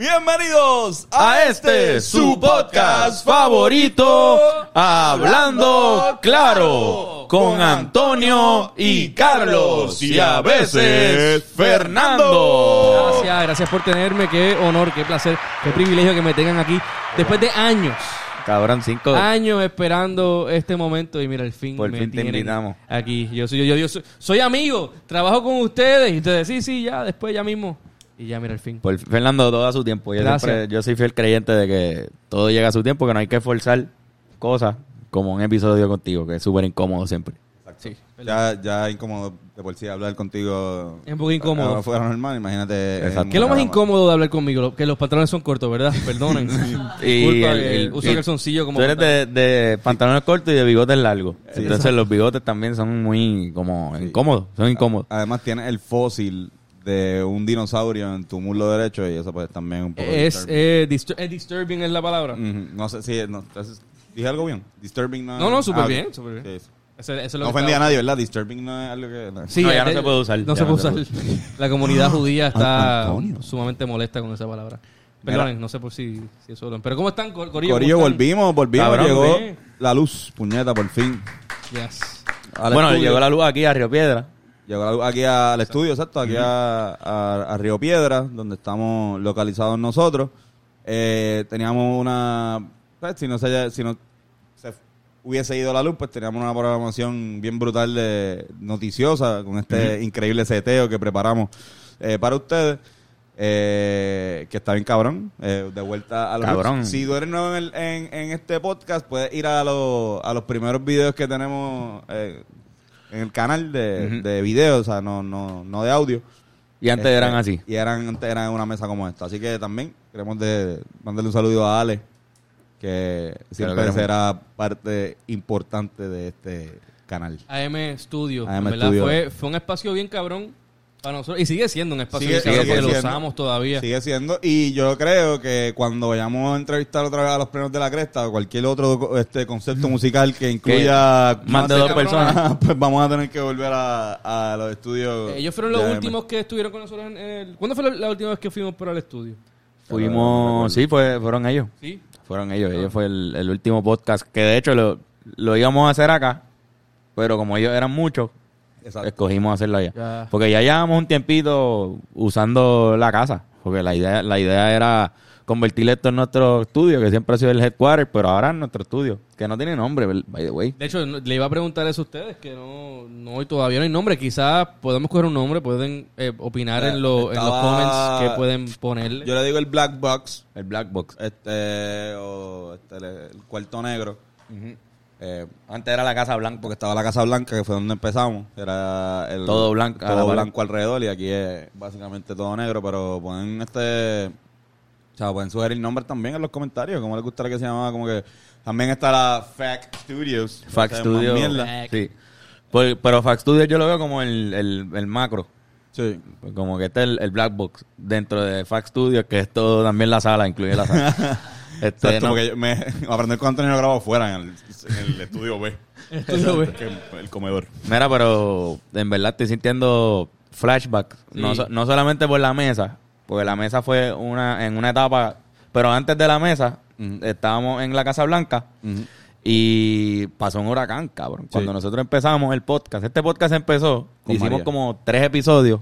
Bienvenidos a este su podcast favorito, Hablando Claro, con Antonio y Carlos y a veces Fernando. Gracias, gracias por tenerme. Qué honor, qué placer, qué privilegio que me tengan aquí después de años. Cabrón, cinco. Años esperando este momento y mira, al fin Por me fin te invitamos. Aquí, yo soy, yo, yo soy, soy amigo, trabajo con ustedes y ustedes, sí, sí, ya, después ya mismo. Y ya, mira, al fin. Por Fernando, todo a su tiempo. Yo, Gracias. siempre- yo soy fiel creyente de que todo llega a su tiempo, que no hay que forzar cosas como un episodio contigo, que es súper incómodo siempre. Sí. Ya, ya incómodo de por sí hablar contigo. Es un poco incómodo. Fuera normal, imagínate. Exacto. ¿Qué es lo más incómodo de hablar conmigo? Que los pantalones son cortos, ¿verdad? Perdonen. Uso y- calzoncillo como... Tú eres de, de pantalones cortos y de bigotes largos. Entonces los bigotes también son muy como incómodos. Son incómodos. Además, tienes el fósil de un dinosaurio en tu muslo derecho y eso pues también un poco. Es, disturbing. eh, distur- eh, disturbing es la palabra. No sé si. No, entonces, ¿Dije algo bien? Disturbing no No, no, súper Ah, bien, súper bien. Sí, sí. Eso- eso es lo No que ofendí a nadie, ¿verdad? Disturbing no es algo que. no. Sí, No, ya no eh, se puede usar. No se no puede se usar. La comunidad judía está Antonio. sumamente molesta con esa palabra. Perdonen, no sé por si, si eso lo... Pero ¿cómo están, Cor- Corillo? Corillo, ¿Cómo están? volvimos, volvimos. Cabrón, llegó sí. la luz, puñeta, por fin. Yes. Bueno, estudio. llegó la luz aquí a Río Piedra. Llegó aquí al estudio, exacto, aquí a, a- a Río Piedra, donde estamos localizados nosotros. Eh, teníamos una, pues, si no se, si no se hubiese ido la luz, pues teníamos una programación bien brutal de noticiosa con este increíble seteo que preparamos eh, para ustedes. eh, que está bien cabrón. eh, de vuelta a los Cabrón. Si tú eres nuevo en, el- en- en este podcast, puedes ir a, los a los primeros videos que tenemos eh, en el canal de, Ujú. de videos, o sea, no, no, no de audio. Y antes Este, eran así. Y eran, antes eran en una mesa como esta. Así que también queremos de, mandarle un saludo a Ale, que siempre será parte importante de este canal. AM Studio. AM Studio. Fue, fue un espacio bien cabrón para nosotros. Y sigue siendo un espacio Sigue- sigue porque lo usamos todavía. Sigue siendo. Y yo creo que cuando vayamos a entrevistar otra vez a los premios de la cresta o cualquier otro este concepto musical que incluya más de dos personas. pues vamos a tener que volver a, a los estudios. Ellos fueron los últimos que estuvieron con nosotros en el... ¿Cuándo fue la, la última vez que fuimos por el estudio? Fuimos, sí, fue, fueron ellos. Sí. Fueron ellos. Ellos fue el, el último podcast que de hecho lo, lo íbamos a hacer acá, pero como ellos eran muchos, Exacto. escogimos hacerlo allá. Ya. Porque ya llevamos un tiempito usando la casa, porque la idea, la idea era convertir esto en nuestro estudio, que siempre ha sido el headquarter, pero ahora es nuestro estudio, que no tiene nombre, by the way. De hecho, le iba a preguntar eso a ustedes, que no, no todavía no hay nombre. Quizás podemos coger un nombre, pueden eh, opinar en, lo- en los comments que pueden ponerle. Yo le digo el Black Box. El Black Box. este o este, el, el cuarto negro Eh, Antes era la Casa Blanca. porque estaba la casa blanca que fue donde empezamos era el Todo blanco, todo alrededor y aquí es básicamente todo negro pero ponen este o sea pueden sugerir nombres también en los comentarios como les gustaría que se llamaba como que también está la Fact Studios Fact O sea, Studio. más mierda. Fact. Sí. Pues- pero Fact Studio yo lo veo como el, el, el macro. sí Como que este es el, el black box dentro de Fact Studio, que es todo también la sala, incluye la sala. Este, Exacto, no, porque yo me, aprender con Antonio lo grabo fuera en el, en el estudio B Estudio B. el comedor Mira, pero en verdad estoy sintiendo flashback. No, Sí. no solamente por la mesa, porque la mesa fue una en una etapa, pero antes de la mesa estábamos en la Casa Blanca y pasó un huracán, cabrón. Cuando Sí. nosotros empezamos el podcast, este podcast empezó, Con hicimos María. como tres episodios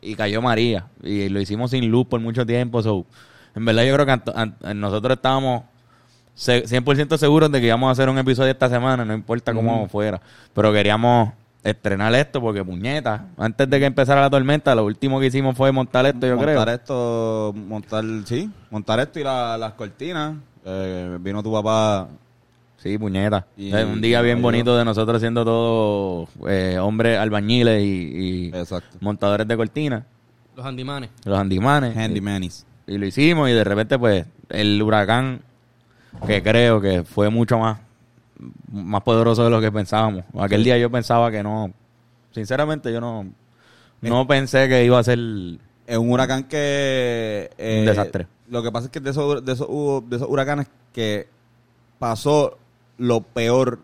y cayó María y lo hicimos sin luz por mucho tiempo. so, en verdad yo creo que nosotros estábamos se- 100% seguros de que íbamos a hacer un episodio esta semana, no importa cómo fuera. Pero queríamos estrenar esto porque, puñeta, antes de que empezara la tormenta, lo último que hicimos fue montar esto, yo montar creo. esto, montar, sí, montar esto y la- las cortinas. Eh, vino tu papá. Sí, puñeta. Y- Es un día bien bonito de nosotros siendo todos eh, hombres albañiles y, montadores de cortinas, Los handimanes. los handimanes. Handymanis. Y, lo hicimos y de repente, pues, el huracán, que creo que fue mucho más, más poderoso de lo que pensábamos. Aquel día yo pensaba que no, sinceramente yo no, no pensé que iba a ser... Es un huracán que... eh, Un desastre. Lo que pasa es que de esos, de esos, hubo- de esos huracanes que pasó lo peor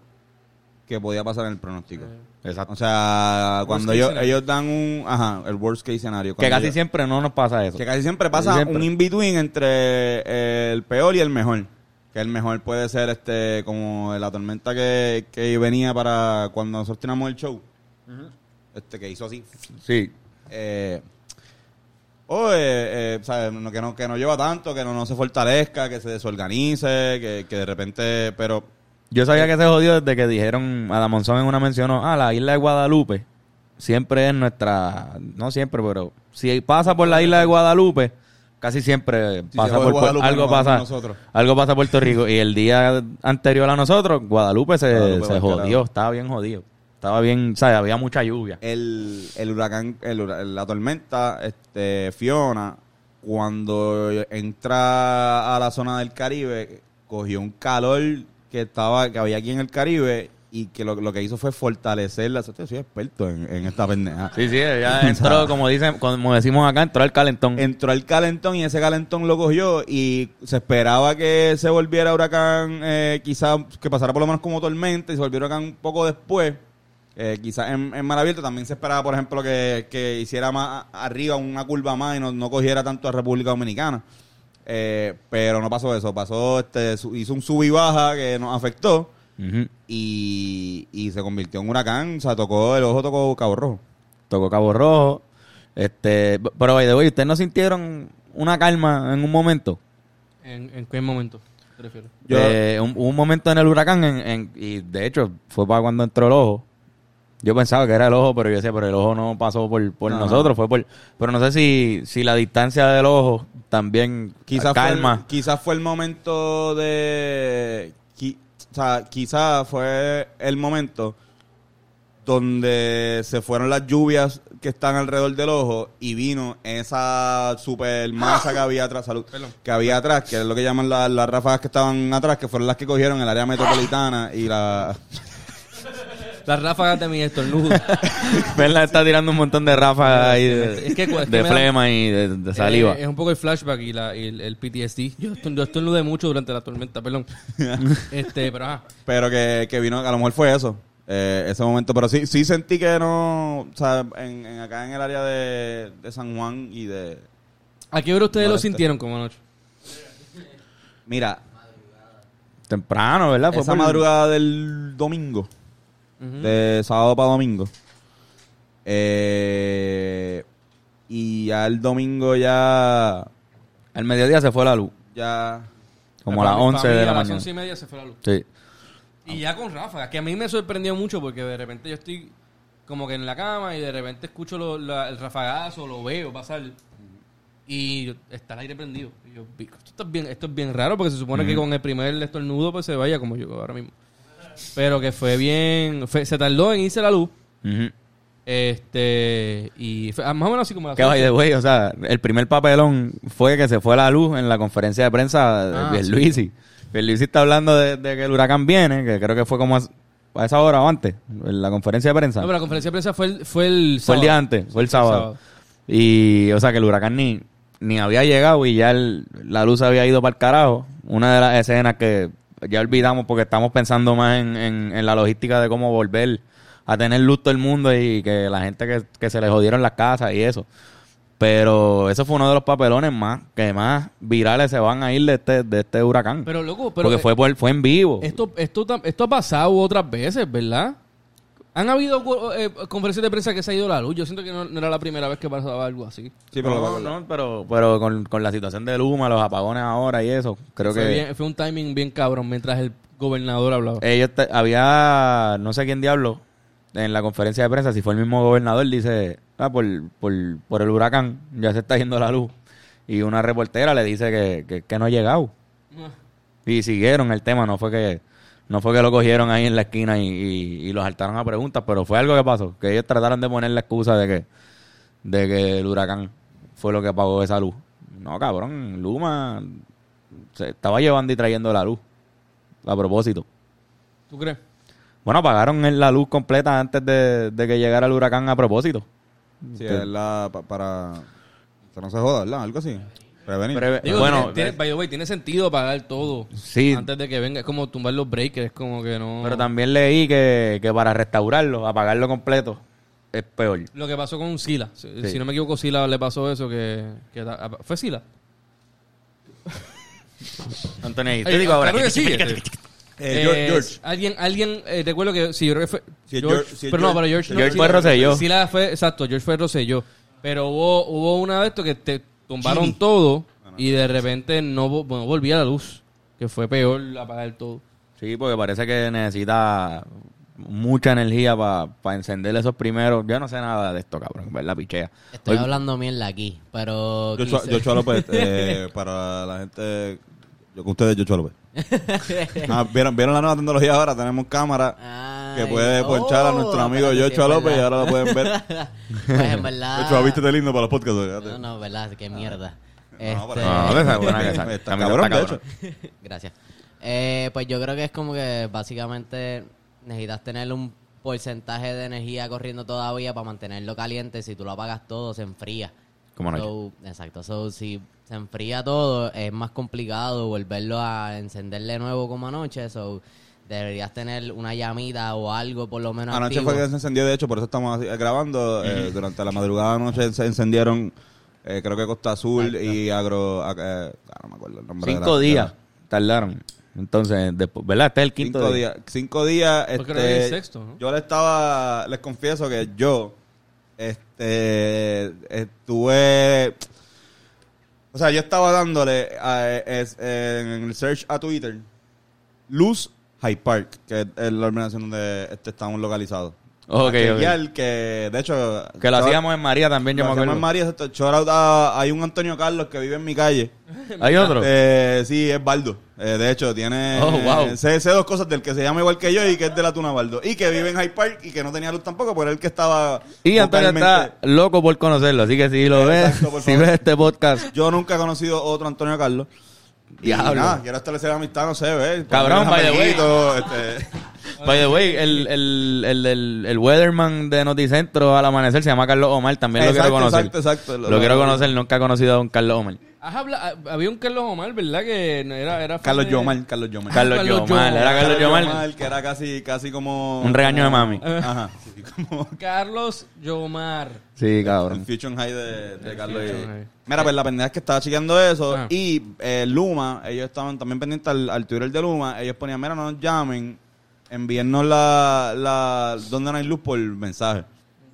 que podía pasar en el pronóstico. Exacto. O sea, cuando ellos, dan un, ajá, el worst case scenario. que casi ellos- siempre no nos pasa eso. que casi siempre pasa Siempre. un in-between entre eh, el peor y el mejor. Que el mejor puede ser este como la tormenta que, que venía para cuando nosotros teníamos el show. Este que hizo así. Sí. Eh, o eh, eh, ¿sabes? No, que, no, que no lleva tanto, que no, no se fortalezca, que se desorganice, que, que de repente... Pero Yo sabía que se jodió desde que dijeron, a la Monzón en una mencionó, ah, la isla de Guadalupe siempre es nuestra, no siempre, pero si pasa por la isla de Guadalupe, casi siempre Si pasa por, Guadalupe, algo pasa, nosotros. algo pasa a Puerto Rico y el día anterior a nosotros, Guadalupe se, Guadalupe se jodió, estaba bien jodido. Estaba bien, ¿sabes? Había mucha lluvia. el, el huracán, el la tormenta, este, Fiona, cuando entra a la zona del Caribe, cogió un calor que estaba, que había aquí en el Caribe y que lo, lo que hizo fue fortalecerla. Yo soy experto en, en esta pendeja. Sí, sí, ya entró, como dicen, como decimos acá, entró el calentón. Entró el calentón y ese calentón lo cogió y se esperaba que se volviera huracán, eh, quizás que pasara por lo menos como tormenta y se volviera huracán un poco después. Eh, quizás en, en mar abierto también se esperaba, por ejemplo, que, que hiciera más arriba una curva más y no, no cogiera tanto a República Dominicana. Eh, pero no pasó eso, pasó, este, su- hizo un sub y baja que nos afectó y, y se convirtió en huracán, o sea, tocó, el ojo tocó Cabo Rojo. Tocó Cabo Rojo. Este, pero by the way, ¿ustedes no sintieron una calma en un momento? ¿En, en qué momento te refieres? Yo- Eh, un, hubo un momento en el huracán en, en- y de hecho fue para cuando entró el ojo. Yo pensaba que era el ojo, pero yo decía, pero el ojo no pasó por, por No. nosotros, fue por... Pero no sé si, si la distancia del ojo también quizás calma. Fue, quizás fue el momento de qui- o sea quizás fue el momento donde se fueron las lluvias que están alrededor del ojo y vino esa super masa que había atrás salud, que había atrás que es lo que llaman la- las ráfagas que estaban atrás que fueron las que cogieron el área metropolitana y la Las ráfagas de mi estornudo. Verla está tirando un montón de ráfagas ahí de, Es que, es que de da- flema y de, de saliva. Eh, es un poco el flashback y, la, y el, el PTSD. Yo, estorn- yo estornudé mucho durante la tormenta, perdón. este, pero ajá. pero que, que vino a lo mejor fue eso eh, ese momento pero sí sí sentí que no o sea en, en acá en el área de, de San Juan y de ¿A qué hora ustedes lo sintieron como anoche? mira Temprano, ¿verdad? Fue esa por- madrugada del domingo De sábado para domingo eh, y ya el domingo ya Al mediodía se fue la luz. ya Como a las Para mí- 11 para mí de a la las mañana. 11 y media se fue la luz. Sí. Y ya con ráfagas, que a mí me sorprendió mucho porque de repente yo estoy como que en la cama y de repente escucho lo- la- el rafagazo, lo veo pasar y está el aire prendido. Y yo, "Bico, esto, es bien, esto es bien raro porque se supone que con el primer estornudo pues se vaya como yo ahora mismo. Pero que fue bien, fue- se tardó en irse la luz. Ujú. Este, y fue- ah, más o menos así como la Que by the way, o sea, el primer papelón fue que se fue la luz en la conferencia de prensa de Ah, Pierluisi. Pierluisi está hablando de, de que el huracán viene, que creo que fue como a, a esa hora o antes, en la conferencia de prensa. No, pero la conferencia de prensa fue el, fue el fue el día antes, fue el sábado. sábado. Y, o sea, que el huracán ni, ni había llegado y ya el- la luz había ido para el carajo. Una de las escenas que ya olvidamos porque estamos pensando más en, en- en la logística de cómo volver a tener luz todo el mundo y que la gente que, que se le jodieron las casas y eso. Pero eso fue uno de los papelones más que más virales se van a ir de este, de este huracán. Pero loco, pero porque fue, por- fue en vivo. Esto, esto, esto ha pasado otras veces, ¿verdad? Han habido eh, conferencias de prensa que se ha ido la luz. Yo siento que no, no era la primera vez que pasaba algo así. sí pero no, no, pero, pero con, con la situación de Luma, los apagones ahora y eso, creo fue, que... bien- fue un timing bien cabrón mientras el gobernador hablaba. Ellos te- había, no sé quién diablo, en la conferencia de prensa, si fue el mismo gobernador, dice, ah, por, por, por el huracán ya se está yendo la luz. Y una reportera le dice que, que, que no ha llegado. Y siguieron el tema, no fue que no fue que lo cogieron ahí en la esquina y, y, y los saltaron a preguntas, pero fue algo que pasó, que ellos trataron de poner la excusa de que, de que el huracán fue lo que apagó esa luz. No, cabrón, Luma se estaba llevando y trayendo la luz a propósito. ¿Tú crees? Bueno, apagaron la luz completa antes de, de que llegara el huracán a propósito. sí, es la pa- para que no se joda ¿verdad? algo así Prevenir. Preve- Digo, bueno, tiene, tiene- eh, by the way, tiene sentido pagar todo Sí. antes de que venga. Es como tumbar los breakers, es como que no... pero también leí que, que para restaurarlo, apagarlo completo, es peor. Lo que pasó con Sila. Si, Sí. si no me equivoco, Sila le pasó eso que... que ¿Fue Sila? Antonio, te digo ahora. claro que sí. este. Eh, Eh, George, George. Alguien, alguien eh, recuerdo que sí, yo creo que fue es George, George- es pero no, George- pero George, no, George sí, fue Rosselló. Sí la fue, exacto, George fue Rosselló. Pero hubo, hubo una de estos que te tumbaron todo y de repente no, bueno, volvía la luz, que fue peor apagar todo. Sí, porque parece que necesita mucha energía para encender esos primeros. Yo no sé nada de esto, cabrón, ¿verdad? Pichea. Estoy hablando mierda aquí, pero... Joshua, quise- Joshua López, eh, para la gente, yo con ustedes, Joshua López. Ah, ¿vieron, ¿Vieron la nueva tecnología ahora? Tenemos cámara que puede ponchar a oh, nuestro amigo es López y ahora lo pueden ver. Pues en verdad... Vístete lindo para los podcasts. fíjate. No, no, verdad, qué mierda. No, Este- pero- No, esa es buena que esa. Está También cabrón, está de cabrón. hecho. Gracias. Eh, pues yo creo que es como que básicamente necesitas tener un porcentaje de energía corriendo todavía para mantenerlo caliente. Si tú lo apagas todo, se enfría. Como anoche. So, exacto. So, si se enfría todo, es más complicado volverlo a encender de nuevo como anoche. So, deberías tener una llamita o algo por lo menos Anoche activo. fue que se encendió, de hecho, por eso estamos así- grabando. eh, durante la madrugada anoche se encendieron, eh, creo que Costa Azul y Agro... ag- eh, ah, no me acuerdo el nombre. de Cinco la- días tardaron. Entonces, después, ¿verdad? Este es el quinto Cinco día. días. Cinco días. Yo creo que Este, el sexto, ¿no? Yo le estaba, les confieso que yo, este, estuve, o sea, yo estaba dándole a- en el search a Twitter, Luz High Park, que es la organización donde este, estamos localizados. Ok, A chequear ok. que, de hecho... Que lo hacíamos en María también, yo me acuerdo. en María, exacto. Shout hay un Antonio Carlos que vive en mi calle. ¿Hay otro? Eh, sí, es Baldo. Eh, de hecho, tiene. Oh, wow. sé, sé dos cosas del que se llama igual que yo y que es de la Tuna Baldo. Y que vive en Hyde Park y que no tenía luz tampoco, pero él que estaba. Y Antonio está loco por conocerlo, así que si lo ves, Exacto, por si ves este podcast, Yo nunca he conocido otro Antonio Carlos. Y Diablo. nada, quiero establecer amistad, no sé, ¿ves? Cabrón, by the way. este, by the way, el, el, el, el, el weatherman de Noticentro al amanecer se llama Carlos Omar, también lo quiero conocer. exacto, exacto. Lo, quiero conocer, nunca he conocido a un Carlos Omar. Has había un Carlos Omar, ¿verdad? Que no era, era Carlos de- Yomar, Carlos Yomar. Carlos Carlos Yomar, Yomar. era Carlos Yomar. que era casi, casi como. Un regaño de mami. Ajá. sí, como Carlos Yomar. Sí, el cabrón. Fusion High de, de Carlos. High. Mira, pues la pendeja es que estaba chequeando eso y eh, Luma, ellos estaban también pendientes al, al Twitter de Luma, ellos ponían, mira, no nos llamen, envíennos la, la, donde no hay luz por mensaje.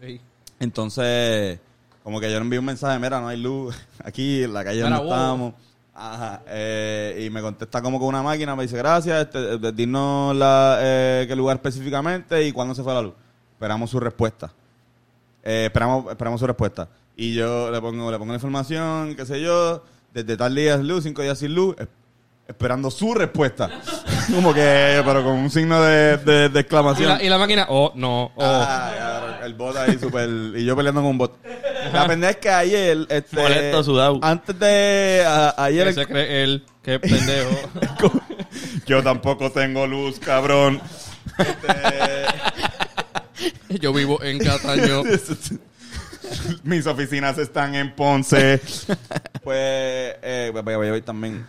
Sí. Entonces, como que yo le envié un mensaje, mira, no hay luz aquí en la calle donde estamos. Ajá, eh, y me contesta como con una máquina, me dice, gracias, este, eh, dinos la, eh, qué lugar específicamente y cuándo se fue la luz. Esperamos su respuesta. Eh, esperamos, esperamos su respuesta. Y yo le pongo, le pongo la información, qué sé yo, desde tal día sin luz, cinco días sin luz, es- esperando su respuesta. como que, pero con un signo de, de- de Y exclamación. la, y la máquina, oh, no, oh. Ah, el bot ahí súper... Y yo peleando con un bot. La pendeja es que ayer... Este, Molesto, sudado. Antes de... a- ayer... ¿Qué se cree él? Qué pendejo. yo tampoco tengo luz, cabrón. Este, Yo vivo en Cataño. mis oficinas están en Ponce. pues... Eh, voy a- voy ir también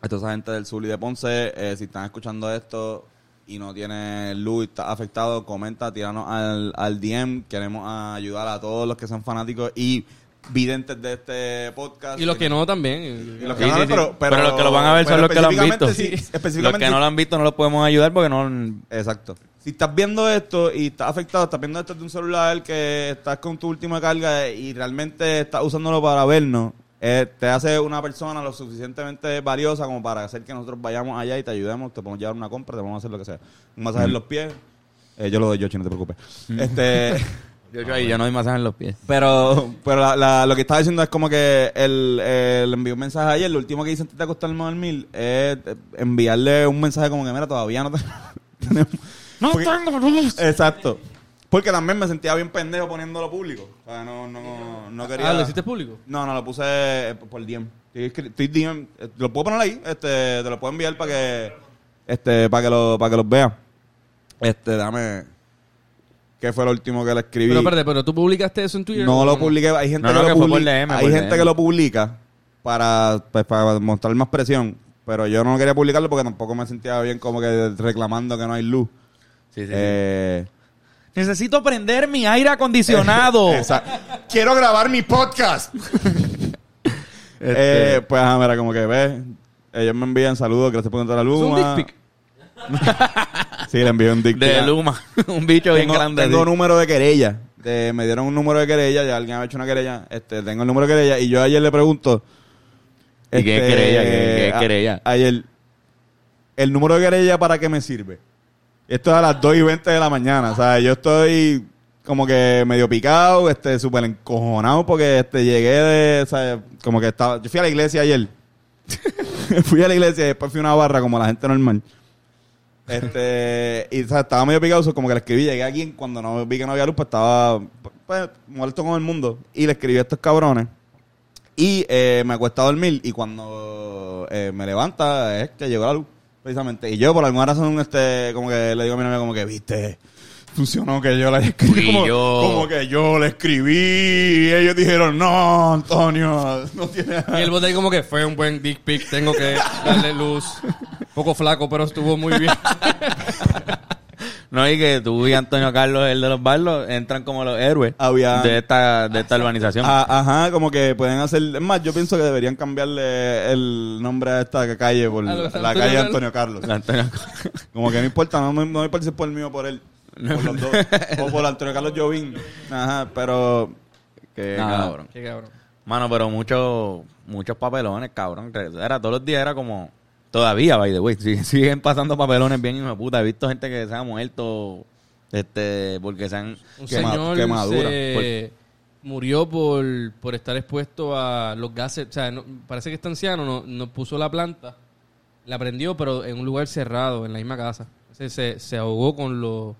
a toda esa gente del sur y de Ponce. eh, si están escuchando esto y no tiene luz y está afectado, comenta, tíranos al, al DM. Queremos ayudar a todos los que son fanáticos y videntes de este podcast. Y los que no también. Y los que Sí, no, sí, sí. pero, Pero los que lo van a ver son los que lo han específicamente visto. sí, Los específicamente que no lo han visto no los podemos ayudar porque no... Exacto. Si estás viendo esto y estás afectado, estás viendo esto de un celular que estás con tu última carga y realmente estás usándolo para vernos, eh, te hace una persona lo suficientemente valiosa como para hacer que nosotros vayamos allá y te ayudemos, te podemos llevar una compra, te podemos hacer lo que sea. Un masaje en los pies. Eh, yo lo doy yo, no te preocupes. Este... Yo, yo, ahí, yo no doy masaje en los pies. Pero, pero la- la- lo que estaba diciendo es como que el, el envió un mensaje ayer. Lo último que hice antes de acostarme a dormir es enviarle un mensaje como que, mira, todavía no te- tenemos. No Porque- tengo luz. Exacto. Porque también me sentía bien pendejo poniéndolo público. O sea, no, no, no quería. Ah, ¿lo hiciste público? No, no, lo puse eh, por DM. Estoy, escri- estoy DM. eh, Lo puedo poner ahí. Este, te lo puedo enviar para que, este, para que lo, para que los veas. Este, dame. ¿Qué fue lo último que le escribí? Pero espérate, pero tú publicaste eso en Twitter. No ¿o lo publiqué. Hay gente No, no, que, que lo publica. DM, hay gente DM. que lo publica para, pues, para mostrar más presión. Pero yo no quería publicarlo porque tampoco me sentía bien como que reclamando que no hay luz. Sí, sí, sí. Necesito prender mi aire acondicionado. Exacto. Quiero grabar mi podcast. Este, Eh, pues, ah, mira, como que ves, ellos me envían saludos, gracias por contar la Es un luma. dick pic. Sí, le envío un dick pic. de a- Luma. un bicho bien Tengo, grande. tengo número de querella. De- me dieron un número de querella, ya alguien ha hecho una querella. Este, tengo el número de querella y yo ayer le pregunto. ¿Y qué es este, querella? ¿Qué- qué es a- querella? Ayer, ¿el número de querella para qué me sirve? Esto es a las 2 y 20 de la mañana. O sea, yo estoy como que medio picado, este, súper encojonado porque este, llegué de, o sea, como que estaba, yo fui a la iglesia ayer. fui a la iglesia y después fui a una barra como la gente normal. Este, y o estaba medio picado, como que le escribí, llegué aquí cuando no vi que no había luz, pues estaba pues, muerto con el mundo. Y le escribí a estos cabrones. Y eh, me acuesta a dormir y cuando eh, me levanta es que llegó la luz, precisamente. Y yo por alguna razón, este, como que le digo a mi novia como que, viste, funcionó que yo le escribí. Como, yo. como que yo le escribí y ellos dijeron, no, Antonio, no tiene... Y el bote como que fue un buen dick pic, tengo que darle luz. Poco flaco, pero estuvo muy bien. No, y que tú y Antonio Carlos, el de los barlos, entran como los héroes Había- de esta, de esta urbanización. Ah, ajá, como que pueden hacer. Es más, yo pienso que deberían cambiarle el nombre a esta calle por A la los calle Antonio de Carlos. Antonio Carlos. Antonio- Como que no importa, no, me- no me parece por el mío o por él. Por los dos. O por Antonio Carlos Jovín. Ajá, pero. Nada. cabrón. Qué cabrón. Mano, pero muchos muchos papelones, cabrón. Era todos los días era como todavía, by the way, sig- siguen pasando papelones bien hijo de puta. He visto gente que se ha muerto este porque se han Un Quema- señor se murió por, por estar expuesto a los gases. O sea, no- parece que está anciano, no, no puso la planta, la prendió, pero en un lugar cerrado, en la misma casa. Se, se, se ahogó con los,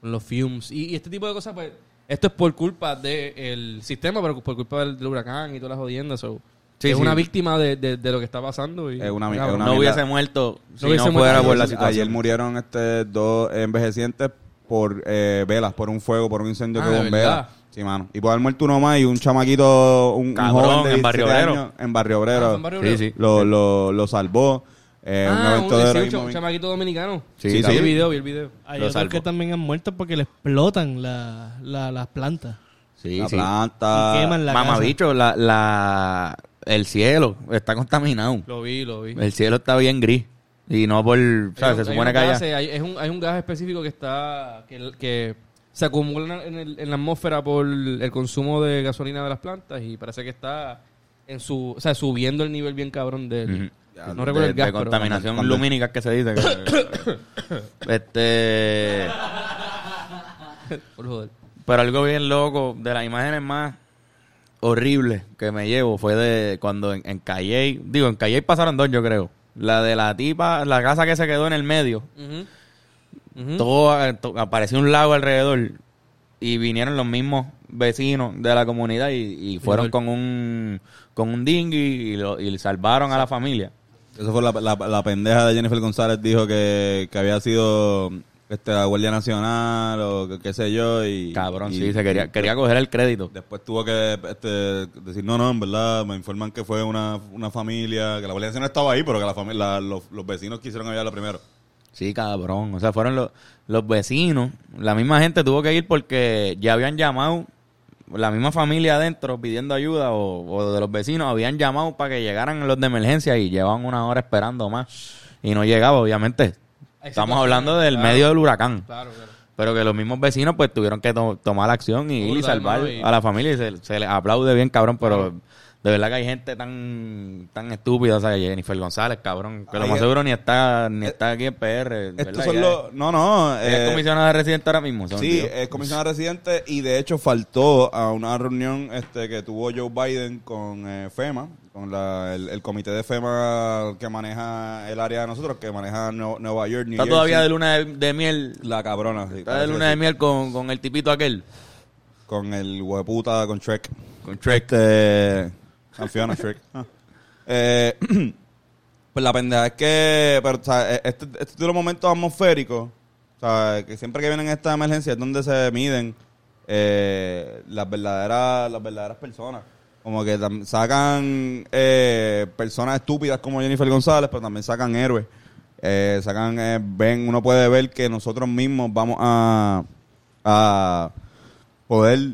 con los fumes. Y, y este tipo de cosas, pues, esto es por culpa del sistema, pero por culpa del, del huracán y todas las jodiendas. so, Sí, es sí. una víctima de, de- de lo que está pasando. Y, Es una- cabrón. es una no mierda. hubiese muerto si no, hubiese muerto. fuera por la Ayer- situación. Ayer murieron este dos envejecientes por eh, velas, por un fuego, por un incendio Ah, que velas. Sí, mano. Y por haber muerto uno más y un chamaquito, un, un Cabrón, joven de en Barrio 17 Obrero. años en Barrio Obrero. Ah, fue en Barrio Sí, Obrero. sí. Lo, lo, lo salvó. Eh, un Ah, un, de sí, un chamaquito dominicano. Sí, Sí, Vi sí. el video, vi el video. Hay Lo otros que también han muerto porque le explotan la, la- las plantas. Sí, la sí. planta. Y queman la casa. Mamabicho, la, la, el cielo está contaminado. Lo vi, lo vi. El cielo está bien gris. Y no por... ¿sabes? Hay- Se supone que gases, hay, es un, hay un gas específico que está que, que se acumula en, el- en la atmósfera por el consumo de gasolina de las plantas y parece que está en su, o sea, subiendo el nivel bien cabrón del Ujú. no recuerdo de, el gas, de pero- contaminación cuando- lumínica que se dice. que- este... por joder. Pero algo bien loco, de las imágenes más horribles que me llevo fue de cuando en, en Calle, digo, en Calle pasaron dos, yo creo. La de la tipa, la casa que se quedó en el medio, todo, to- apareció un lago alrededor y vinieron los mismos vecinos de la comunidad y, y fueron con un con un dinghy y, lo, y salvaron a la familia. Eso fue la, la, la pendeja de Jennifer González. Dijo que, que había sido este, la Guardia Nacional o qué sé yo. Y, Cabrón, y- sí, se quería, quería coger el crédito. Después tuvo que este, decir, no, no, en verdad, me informan que fue una, una familia, que la Guardia Nacional estaba ahí, pero que la familia, los, los vecinos quisieron ayudarla primero. Sí, cabrón. O sea, fueron los, los vecinos. La misma gente tuvo que ir porque ya habían llamado, la misma familia adentro pidiendo ayuda o, o de los vecinos habían llamado para que llegaran los de emergencia y llevaban una hora esperando más. Y no llegaba, obviamente. Estamos hablando del claro. medio del huracán. Claro, claro. Pero que los mismos vecinos pues tuvieron que to- tomar acción y ir y salvar hermano, y- a la familia y se, se les aplaude bien, cabrón, pero de verdad que hay gente tan tan estúpida, o sea, Jennifer González, cabrón, que lo más eh, seguro ni está ni está aquí en PR, Estos son los... No, no. es- eh, comisionada residente ahora mismo, son, Sí, tío. es comisionada residente y de hecho faltó a una reunión este que tuvo Joe Biden con eh, FEMA, con la, el, el comité de FEMA que maneja el área de nosotros, que maneja Nue- Nueva York, New está todavía de luna de, de miel, La cabrona, sí, está de luna de miel con, con el tipito aquel, Con el hueputa, con Shrek. con Shrek. Este, Fiona Shrek. Ah. Eh, pues la pendeja es que, pero, o sea, este, este de los momentos atmosféricos, o sea, que siempre que vienen estas emergencias es donde se miden eh, las verdaderas las verdaderas personas. Como que sacan eh, personas estúpidas como Jennifer González, pero también sacan héroes. Eh, sacan, eh, ven, uno puede ver que nosotros mismos vamos a, a poder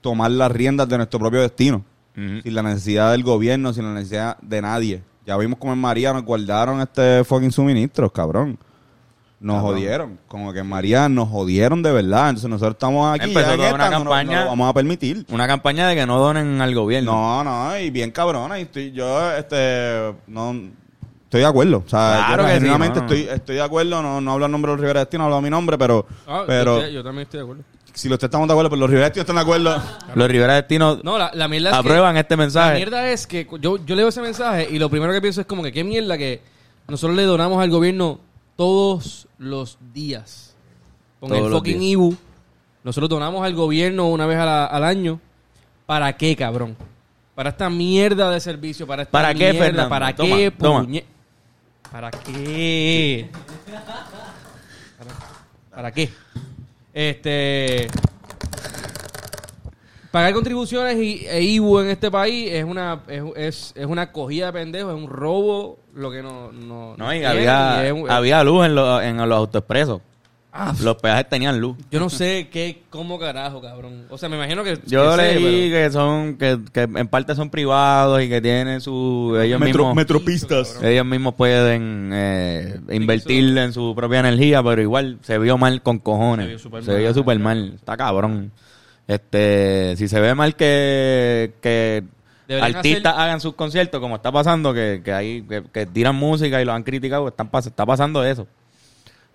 tomar las riendas de nuestro propio destino. Sin la necesidad del gobierno, sin la necesidad de nadie. Ya vimos como en María nos guardaron este fucking suministros, cabrón. Nos Cabrón. jodieron. Como que en María nos jodieron de verdad. Entonces nosotros estamos aquí. Empezó ya en toda esta, una no- campaña- no lo vamos a permitir. Una campaña de que no donen al gobierno. No, no, y bien cabrona. Y estoy, yo, este, no, estoy de acuerdo. O sea, Claro yo que sí, genuinamente no, no. estoy, estoy de acuerdo. No, no hablo en nombre de los Rivera Destino, hablo a mi nombre, pero, Ah, pero yo, yo también estoy de acuerdo. Si los estamos de acuerdo, pues los Rivera Destino están de acuerdo. Los Rivera Destino No, la, la mierda es que- aprueban este La mensaje. mierda es que yo, yo leo ese mensaje y lo primero que pienso es como que qué mierda que nosotros le donamos al gobierno todos los días. Con Todos el fucking. IBU. Nosotros donamos al gobierno una vez la- al año. ¿Para qué, cabrón? Para esta mierda de servicio. ¿Para, esta ¿Para qué, mierda, Fernando? ¿Para Toma, qué, toma. ¿Para qué? ¿Para, para qué? Este... Pagar contribuciones y, e IBU en este país es una es, es, es una cogida de pendejos, es un robo, lo que no... No, No, y tiene, había, y es un- había luz en, los- en los autoexpresos. Ah, Los peajes tenían luz. yo no sé qué, cómo carajo, cabrón. O sea, me imagino que... Yo que sé, leí pero- que son, que, que en parte son privados y que tienen su, ellos mismos, metropistas. ellos mismos pueden eh, invertir en su propia energía, pero igual se vio mal con cojones. Se vio súper mal. vio súper mal. Está cabrón. Este, si se ve mal que, que artistas hacer- hagan sus conciertos, como está pasando, que, que hay, que, que tiran música y lo han criticado, están pas- está pasando eso.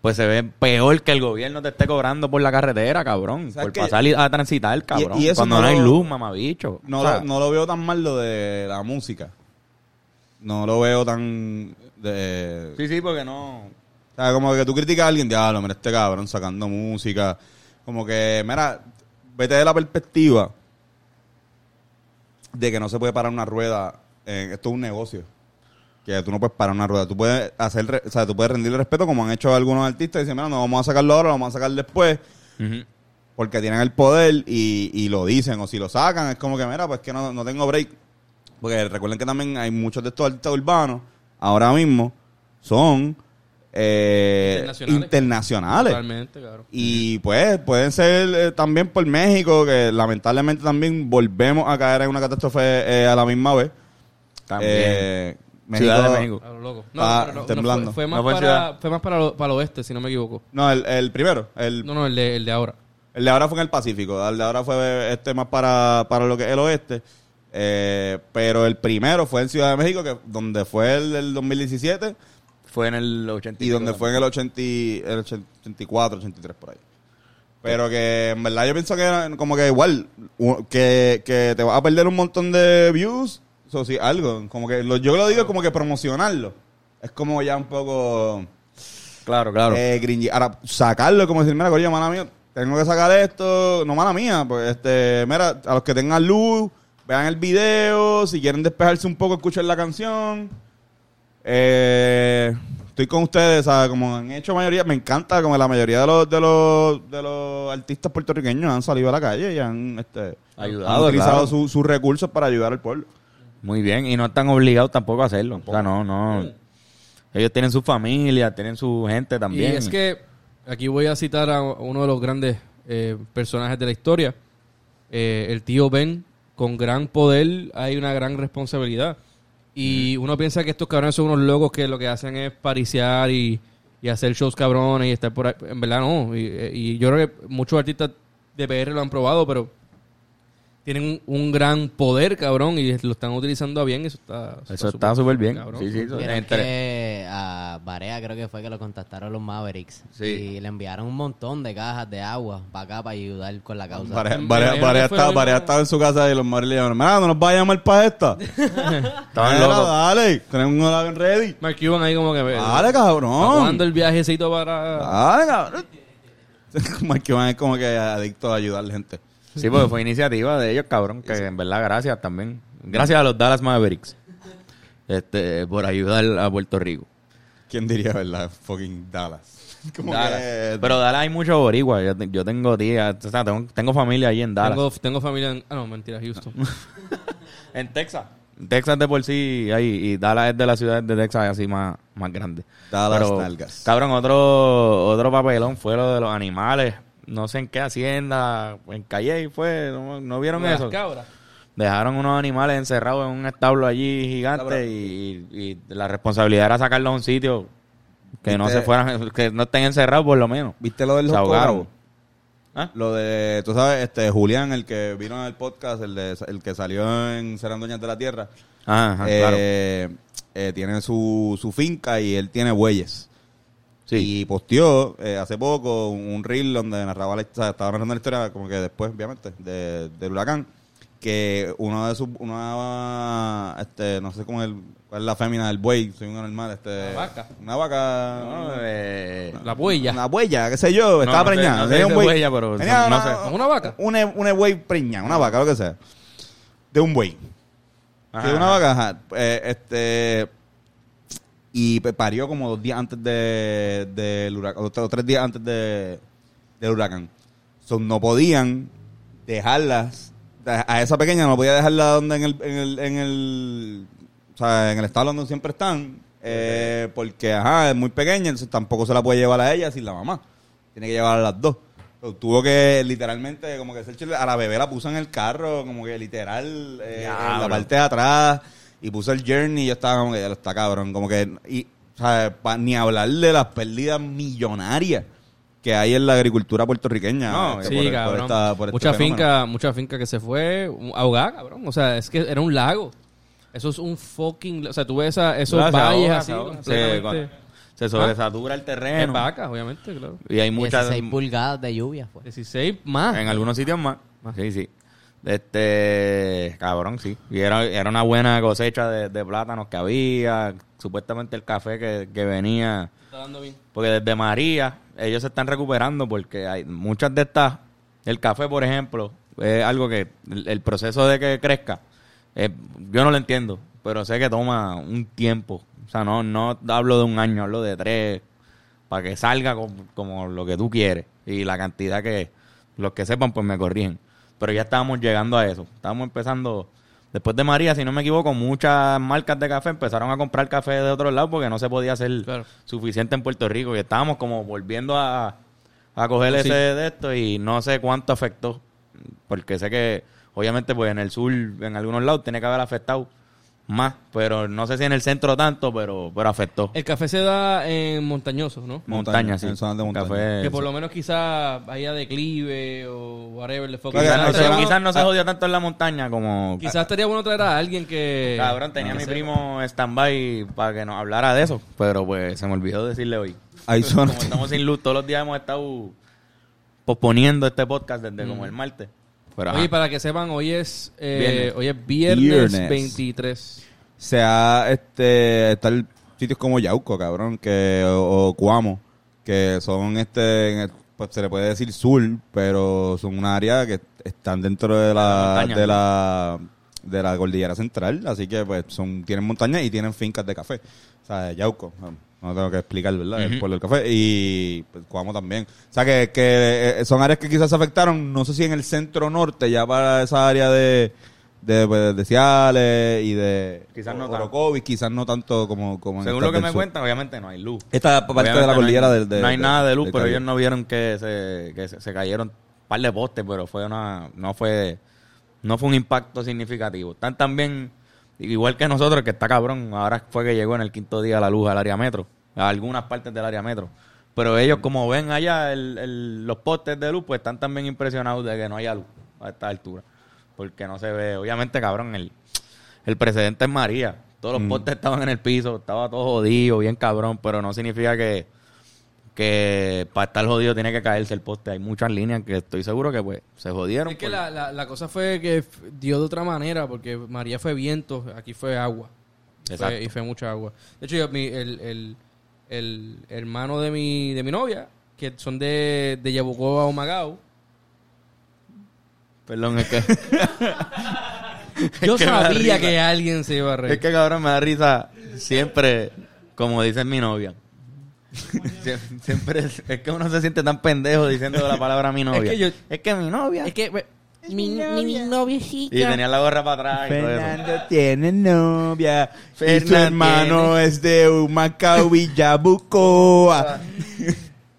Pues se ve peor que el gobierno te esté cobrando por la carretera, cabrón. ¿Sabes Por pasar a transitar, cabrón. y Cuando no hay luz, mamabicho. No, O sea, lo, no lo veo tan mal lo de la música. No lo veo tan... De, Sí, sí, porque no... O sea, como que tú criticas a alguien, diablo, mira este cabrón sacando música. Como que, mira, vete de la perspectiva de que no se puede parar una rueda. en- esto es un negocio. Que tú no puedes parar una rueda. Tú puedes hacer, o sea, tú puedes rendirle respeto como han hecho algunos artistas y dicen, mira, no vamos a sacarlo ahora, lo vamos a sacar después. Porque tienen el poder y, y lo dicen. O si lo sacan, es como que, mira, pues que no, no tengo break. Porque recuerden que también hay muchos de estos artistas urbanos, ahora mismo, son eh, Internacionales. internacionales. Totalmente, cabrón. Y pues pueden ser eh, también por México, que lamentablemente también volvemos a caer en una catástrofe eh, a la misma vez. También. Eh, Ciudad de México. A lo loco. No, Ah, pero no, no, temblando. fue, fue más No fue en para, ciudad. fue más para, lo- para el oeste, si no me equivoco. No, el, el primero. El, No, no, el de, el de ahora. El de ahora fue en el Pacífico, el de ahora fue este más para, para lo que es el oeste. Eh, pero el primero fue en Ciudad de México, que donde fue el del 2017 Fue en el 80 y donde fue en el, 80, y- el 84, 83 por ahí. Pero que en verdad yo pienso que era como que igual, u- que, que te vas a perder un montón de views, eso sí, algo. Como que lo, yo lo digo como que promocionarlo. Es como ya un poco... Claro, claro. Eh, gringy. Ahora, sacarlo como decir, mira, coño, mala mía, tengo que sacar esto. No, mala mía, pues, este, mira, a los que tengan luz, vean el video, si quieren despejarse un poco, escuchen la canción. Eh, estoy con ustedes, ¿sabes? Como han hecho mayoría, me encanta, como la mayoría de los, de los, de los artistas puertorriqueños han salido a la calle y han, este, Ayudado, han utilizado claro. su- sus recursos para ayudar al pueblo. Muy bien, y no están obligados tampoco a hacerlo. O sea, no, no. Ellos tienen su familia, tienen su gente también. Y es que aquí voy a citar a uno de los grandes eh, personajes de la historia. Eh, el tío Ben, con gran poder hay una gran responsabilidad. Y uno piensa que estos cabrones son unos locos que lo que hacen es pariciar y, y hacer shows cabrones y estar por ahí. En verdad no. Y, y yo creo que muchos artistas de PR lo han probado, pero tienen un, un gran poder, cabrón, y lo están utilizando a bien. Eso está Eso está súper bien. cabrón. Sí, sí, eso- que a Barea creo que fue que lo contactaron los Mavericks. Sí. Y le enviaron un montón de cajas de agua para acá para ayudar con la causa. Imagino Varea que fue estaba. Varea estaba en su casa y los madres le llamaron, mira, no nos vaya a llamar para esta. Estaban locos. Dale, tenemos un avión ready. Mark Cuban ahí como que... Dale, cabrón. ¿Cuándo el viajecito para...? Dale, cabrón. Mark Cuban es como que adicto a ayudar a la gente. Sí, porque fue iniciativa de ellos, cabrón. Que en verdad, gracias también. Gracias a los Dallas Mavericks. Este, por ayudar a Puerto Rico. ¿Quién diría, verdad? Fucking Dallas. Como Dallas. que- Pero Dallas hay muchos boricuas. Yo, yo tengo tía, o sea, tengo, tengo familia allí en Dallas. Tengo, tengo familia en... Ah, no, mentira, Houston. En Texas. Texas de por sí hay, y Dallas es de las ciudades de Texas así más, más grande. Dallas Pero, nalgas. Cabrón, otro, otro papelón fue lo de los animales. No sé en qué hacienda, en Calle fue, ¿no, no vieron Las eso? cabras. Dejaron unos animales encerrados en un establo allí gigante y, y la responsabilidad era sacarlos a un sitio que no ¿Viste? se fueran, que no estén encerrados por lo menos. ¿Viste lo del Se ahogaron. ¿Ah? Lo de, tú sabes, este Julián, el que vino en el podcast, el, de, el que salió en Serán Dueñas de la Tierra, Ajá, ajá, eh, claro. eh, tiene su, su finca y él tiene bueyes. Sí. Y posteó eh, hace poco un, un reel donde narraba la, o sea, estaba narrando la historia, como que después, obviamente, de, del huracán, que uno de sus, una, este, no sé cómo es, el- cuál es la fémina del buey, soy un animal, este. Una vaca. Una vaca. No, eh, La huella. Una huella, qué sé yo, estaba no preñada. no sé tenía un buey. huella, pero tenía no una, sé. ¿Una vaca? Una, una buey preñada, una vaca, lo que sea. De un buey. Ajá, de una ajá. vaca, ajá, eh, este. Y parió como dos días antes de, del huracán, o tres- o tres días antes de, del huracán. So, no podían dejarlas, a esa pequeña no podía dejarla donde en el, en el, en el, o sea, en el estado donde siempre están, eh, porque, ajá, es muy pequeña, entonces tampoco se la puede llevar a ella sin la mamá. Tiene que llevar a las dos. So, tuvo que literalmente, como que hacer chile- a la bebé la puso en el carro, como que literal, eh, en la parte de atrás, y puso el journey y yo estaba como que, ya está cabrón, como que, y, o sea, pa- ni hablar de las pérdidas millonarias que hay en la agricultura puertorriqueña. No, este, Sí, por- cabrón. por esta- por este mucha fenómeno. finca, mucha finca que se fue ahogada, cabrón. O sea, es que era un lago. Eso es un fucking... O sea, tú ves esa, esos valles ahoga, así se sobresatura el Es terreno. vaca, obviamente, claro. Y hay muchas. 16 pulgadas de lluvia fue. 16 más. En algunos sitios más. Sí, sí. Este, cabrón, sí. Y era, era una buena cosecha de, de plátanos que había. Supuestamente el café que, que venía. Está dando bien. Porque desde María, ellos se están recuperando porque hay muchas de estas. El café, por ejemplo, es algo que el, el proceso de que crezca, eh, yo no lo entiendo, pero sé que toma un tiempo. O sea, no, no hablo de un año, hablo de tres, para que salga como, como lo que tú quieres. Y la cantidad que los que sepan, pues me corrigen. Pero ya estábamos llegando a eso. Estábamos empezando. Después de María, si no me equivoco, muchas marcas de café empezaron a comprar café de otro lado porque no se podía hacer Claro. suficiente en Puerto Rico. Y estábamos como volviendo a, a coger Sí. ese de esto y no sé cuánto afectó. Porque sé que, obviamente, pues en el sur, en algunos lados, tiene que haber afectado más. Pero no sé si en el centro tanto, pero, pero afectó. El café se da en montañosos, ¿no? Montaña, sí. en zonas de montaña. Café, Que por lo menos quizás haya declive o whatever le Quizás, no se quizás no se ah. jodió tanto en la montaña como... Quizás estaría bueno traer a alguien que... Cabrón, tenía mi primo stand-by para que nos hablara de eso, pero pues se me olvidó decirle hoy. Hay zonas- Como estamos sin luz, todos los días hemos estado posponiendo este podcast desde como el martes. Pero, Oye, ajá. para que sepan, hoy es, eh, Viernes. hoy es viernes, Viernes. 23. se ha este sitios como Yauco, cabrón, que o, o Cuamo, que son este en el- pues se le puede decir sur, pero son un área que están dentro de la montaña. de la de la cordillera central, así que pues son tienen montañas y tienen fincas de café. O sea, Yauco, no tengo que explicar, ¿verdad? El Ujú. pueblo del café y pues, Cuamo también. O sea, que, que eh, son áreas que quizás se afectaron, no sé si en el centro norte, ya para esa área de de, pues, de Ciales y de Quizás no tanto. Orocovis, quizás no tanto como, como Según lo que del me cuentan, obviamente no hay luz. Esta parte Obviamente de la cordillera no hay, del de, no hay nada de luz, del pero Caribe. ellos no vieron que se, que se, se cayeron un par de postes, pero fue una, no fue, no fue un impacto significativo. Están también, igual que nosotros, que está cabrón, ahora fue que llegó en el quinto día la luz al área metro, a algunas partes del área metro. Pero ellos, como ven allá el- el- los postes de luz, pues están también impresionados de que no haya luz a esta altura. Porque no se ve, obviamente, cabrón, el, el precedente es María. Todos los postes estaban en el piso, estaba todo jodido, bien cabrón, pero no significa que, que para estar jodido tiene que caerse el poste. Hay muchas líneas que estoy seguro que pues se jodieron. Es que por- la, la, la cosa fue que dio de otra manera, porque María fue viento, aquí fue agua. Fue- Exacto. y fue mucha agua. De hecho, yo, mi- el, el, el hermano de mi, de mi novia, que son de, de Yabucoa o Magao, Perdón, es que, yo que sabía que alguien se iba a reír. es que cabrón me da risa siempre Como dice mi novia. Sie- Siempre es, es que uno se siente tan pendejo diciendo la palabra mi novia. que yo- es que mi novia. Es que... Mi, mi, mi noviecita. y tenía la gorra para atrás y todo eso. Fernando tiene novia y su hermano tiene- es de Humacao,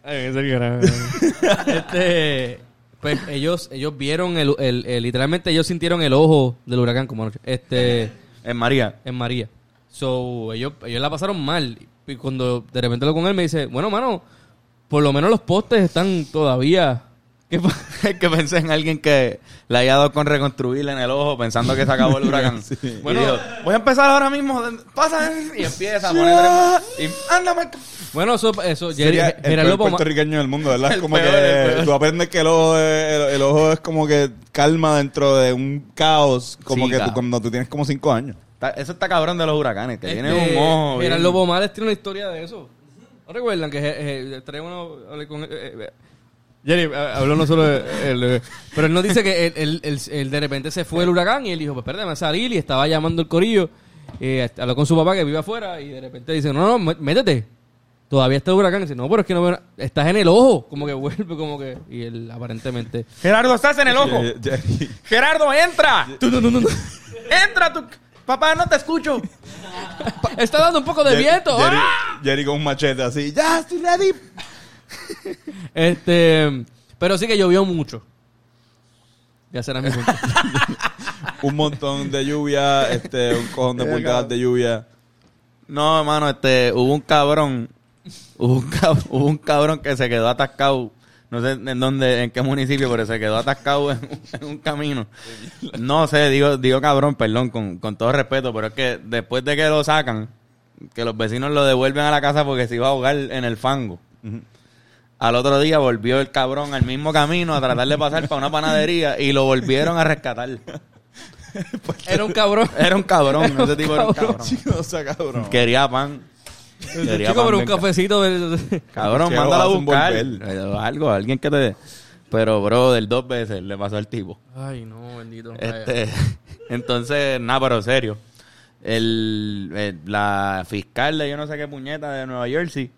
en serio, era- este, pues ellos, ellos vieron el, el- el- literalmente ellos sintieron el ojo del huracán como anoche, este, En María. en María. So, ellos, ellos la pasaron mal. Y cuando de repente lo con él me dice, bueno, mano, por lo menos los postes están todavía. ¿Qué que pensé en alguien que le haya dado con reconstruirle en el ojo pensando que se acabó el huracán. Bueno. y dijo, voy a empezar ahora mismo. Pasa. Y empieza a poner... Y ándame. Bueno, eso, eso, Jerry- Sería el peor puertorriqueño del mundo, ¿verdad? El como peor, que tú aprendes que el ojo, es, el, el ojo es como que calma dentro de un caos, como Sí, que tú, cuando tú tienes como cinco años. Está- Eso está cabrón de los huracanes, que Este, tiene un ojo. bien- Gerardo Pomales tiene una historia de eso. ¿No recuerdan que eh, eh, trae uno con eh, eh, Jerry habló no solo de- el, eh, pero él nos dice que él, él- él- él de repente se fue el huracán y él dijo, pues espérate, me voy a salir y estaba llamando el corillo. Eh, habló con su papá que vive afuera y de repente dice, no, no, mé- métete. Todavía está el huracán. Y dice, no, pero es que no veo Estás en el ojo. Como que vuelve, como que... Y él aparentemente... Gerardo, estás en el ojo. Gerardo, entra. Entra, tu... Papá, no te escucho. Está dando un poco de Jerry- viento. Jerry, ¡Ah! Jerry con un machete así, ya, estoy ready. Este... Pero sí que llovió mucho. Ya será mi punto. Un montón de lluvia, este, un cojón de pulgadas de lluvia. No, hermano, este, hubo un cabrón, hubo un, cab- hubo un cabrón que se quedó atascado, no sé en dónde, en qué municipio, pero se quedó atascado en, un- en un camino. No sé, digo, digo cabrón, perdón, con, con todo respeto, pero es que después de que lo sacan, que los vecinos lo devuelven a la casa porque se iba a ahogar en el fango. Al otro día volvió el cabrón al mismo camino a tratar de pasar para una panadería y lo volvieron a rescatar. Era un cabrón. Era un cabrón, ese tipo era un cabrón. Chico, o sea, cabrón. Quería pan. Chico, pero un cafecito. Cabrón, Que mándalo a un buscar. volver. Eh, Algo, alguien que te... Pero, bro, del dos veces le pasó al tipo. Ay, no, bendito. Este, entonces, nada, pero serio. El, el- la fiscal de yo no sé qué puñeta de Nueva Jersey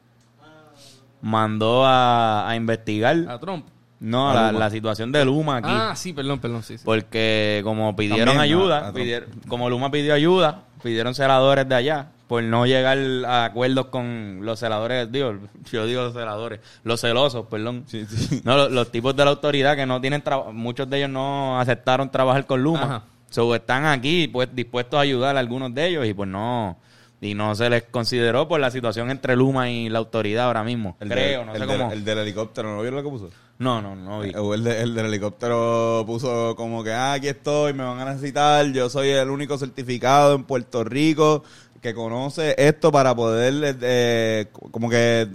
mandó a, a investigar A Trump. no A la, situación de Luma aquí. Ah, sí, perdón, perdón, sí, sí. Porque como pidieron También, ayuda, a- a Trump. pidieron- como Luma pidió ayuda, pidieron celadores de allá por no llegar a acuerdos con los celadores, digo, yo digo los celadores, los celosos, perdón. Sí, sí. No, los, los tipos de la autoridad que no tienen trabajo, muchos de ellos no aceptaron trabajar con Luma. Ajá. So, están aquí pues dispuestos a ayudar a algunos de ellos y pues no y no se les consideró por la situación entre Luma y la autoridad ahora mismo. El Creo, no el sé cómo. El del helicóptero, ¿no vieron lo que puso? No, no, no vi. O El, de- el del helicóptero puso como que, ah, aquí estoy, me van a necesitar, yo soy el único certificado en Puerto Rico que conoce esto para poder, eh, como que,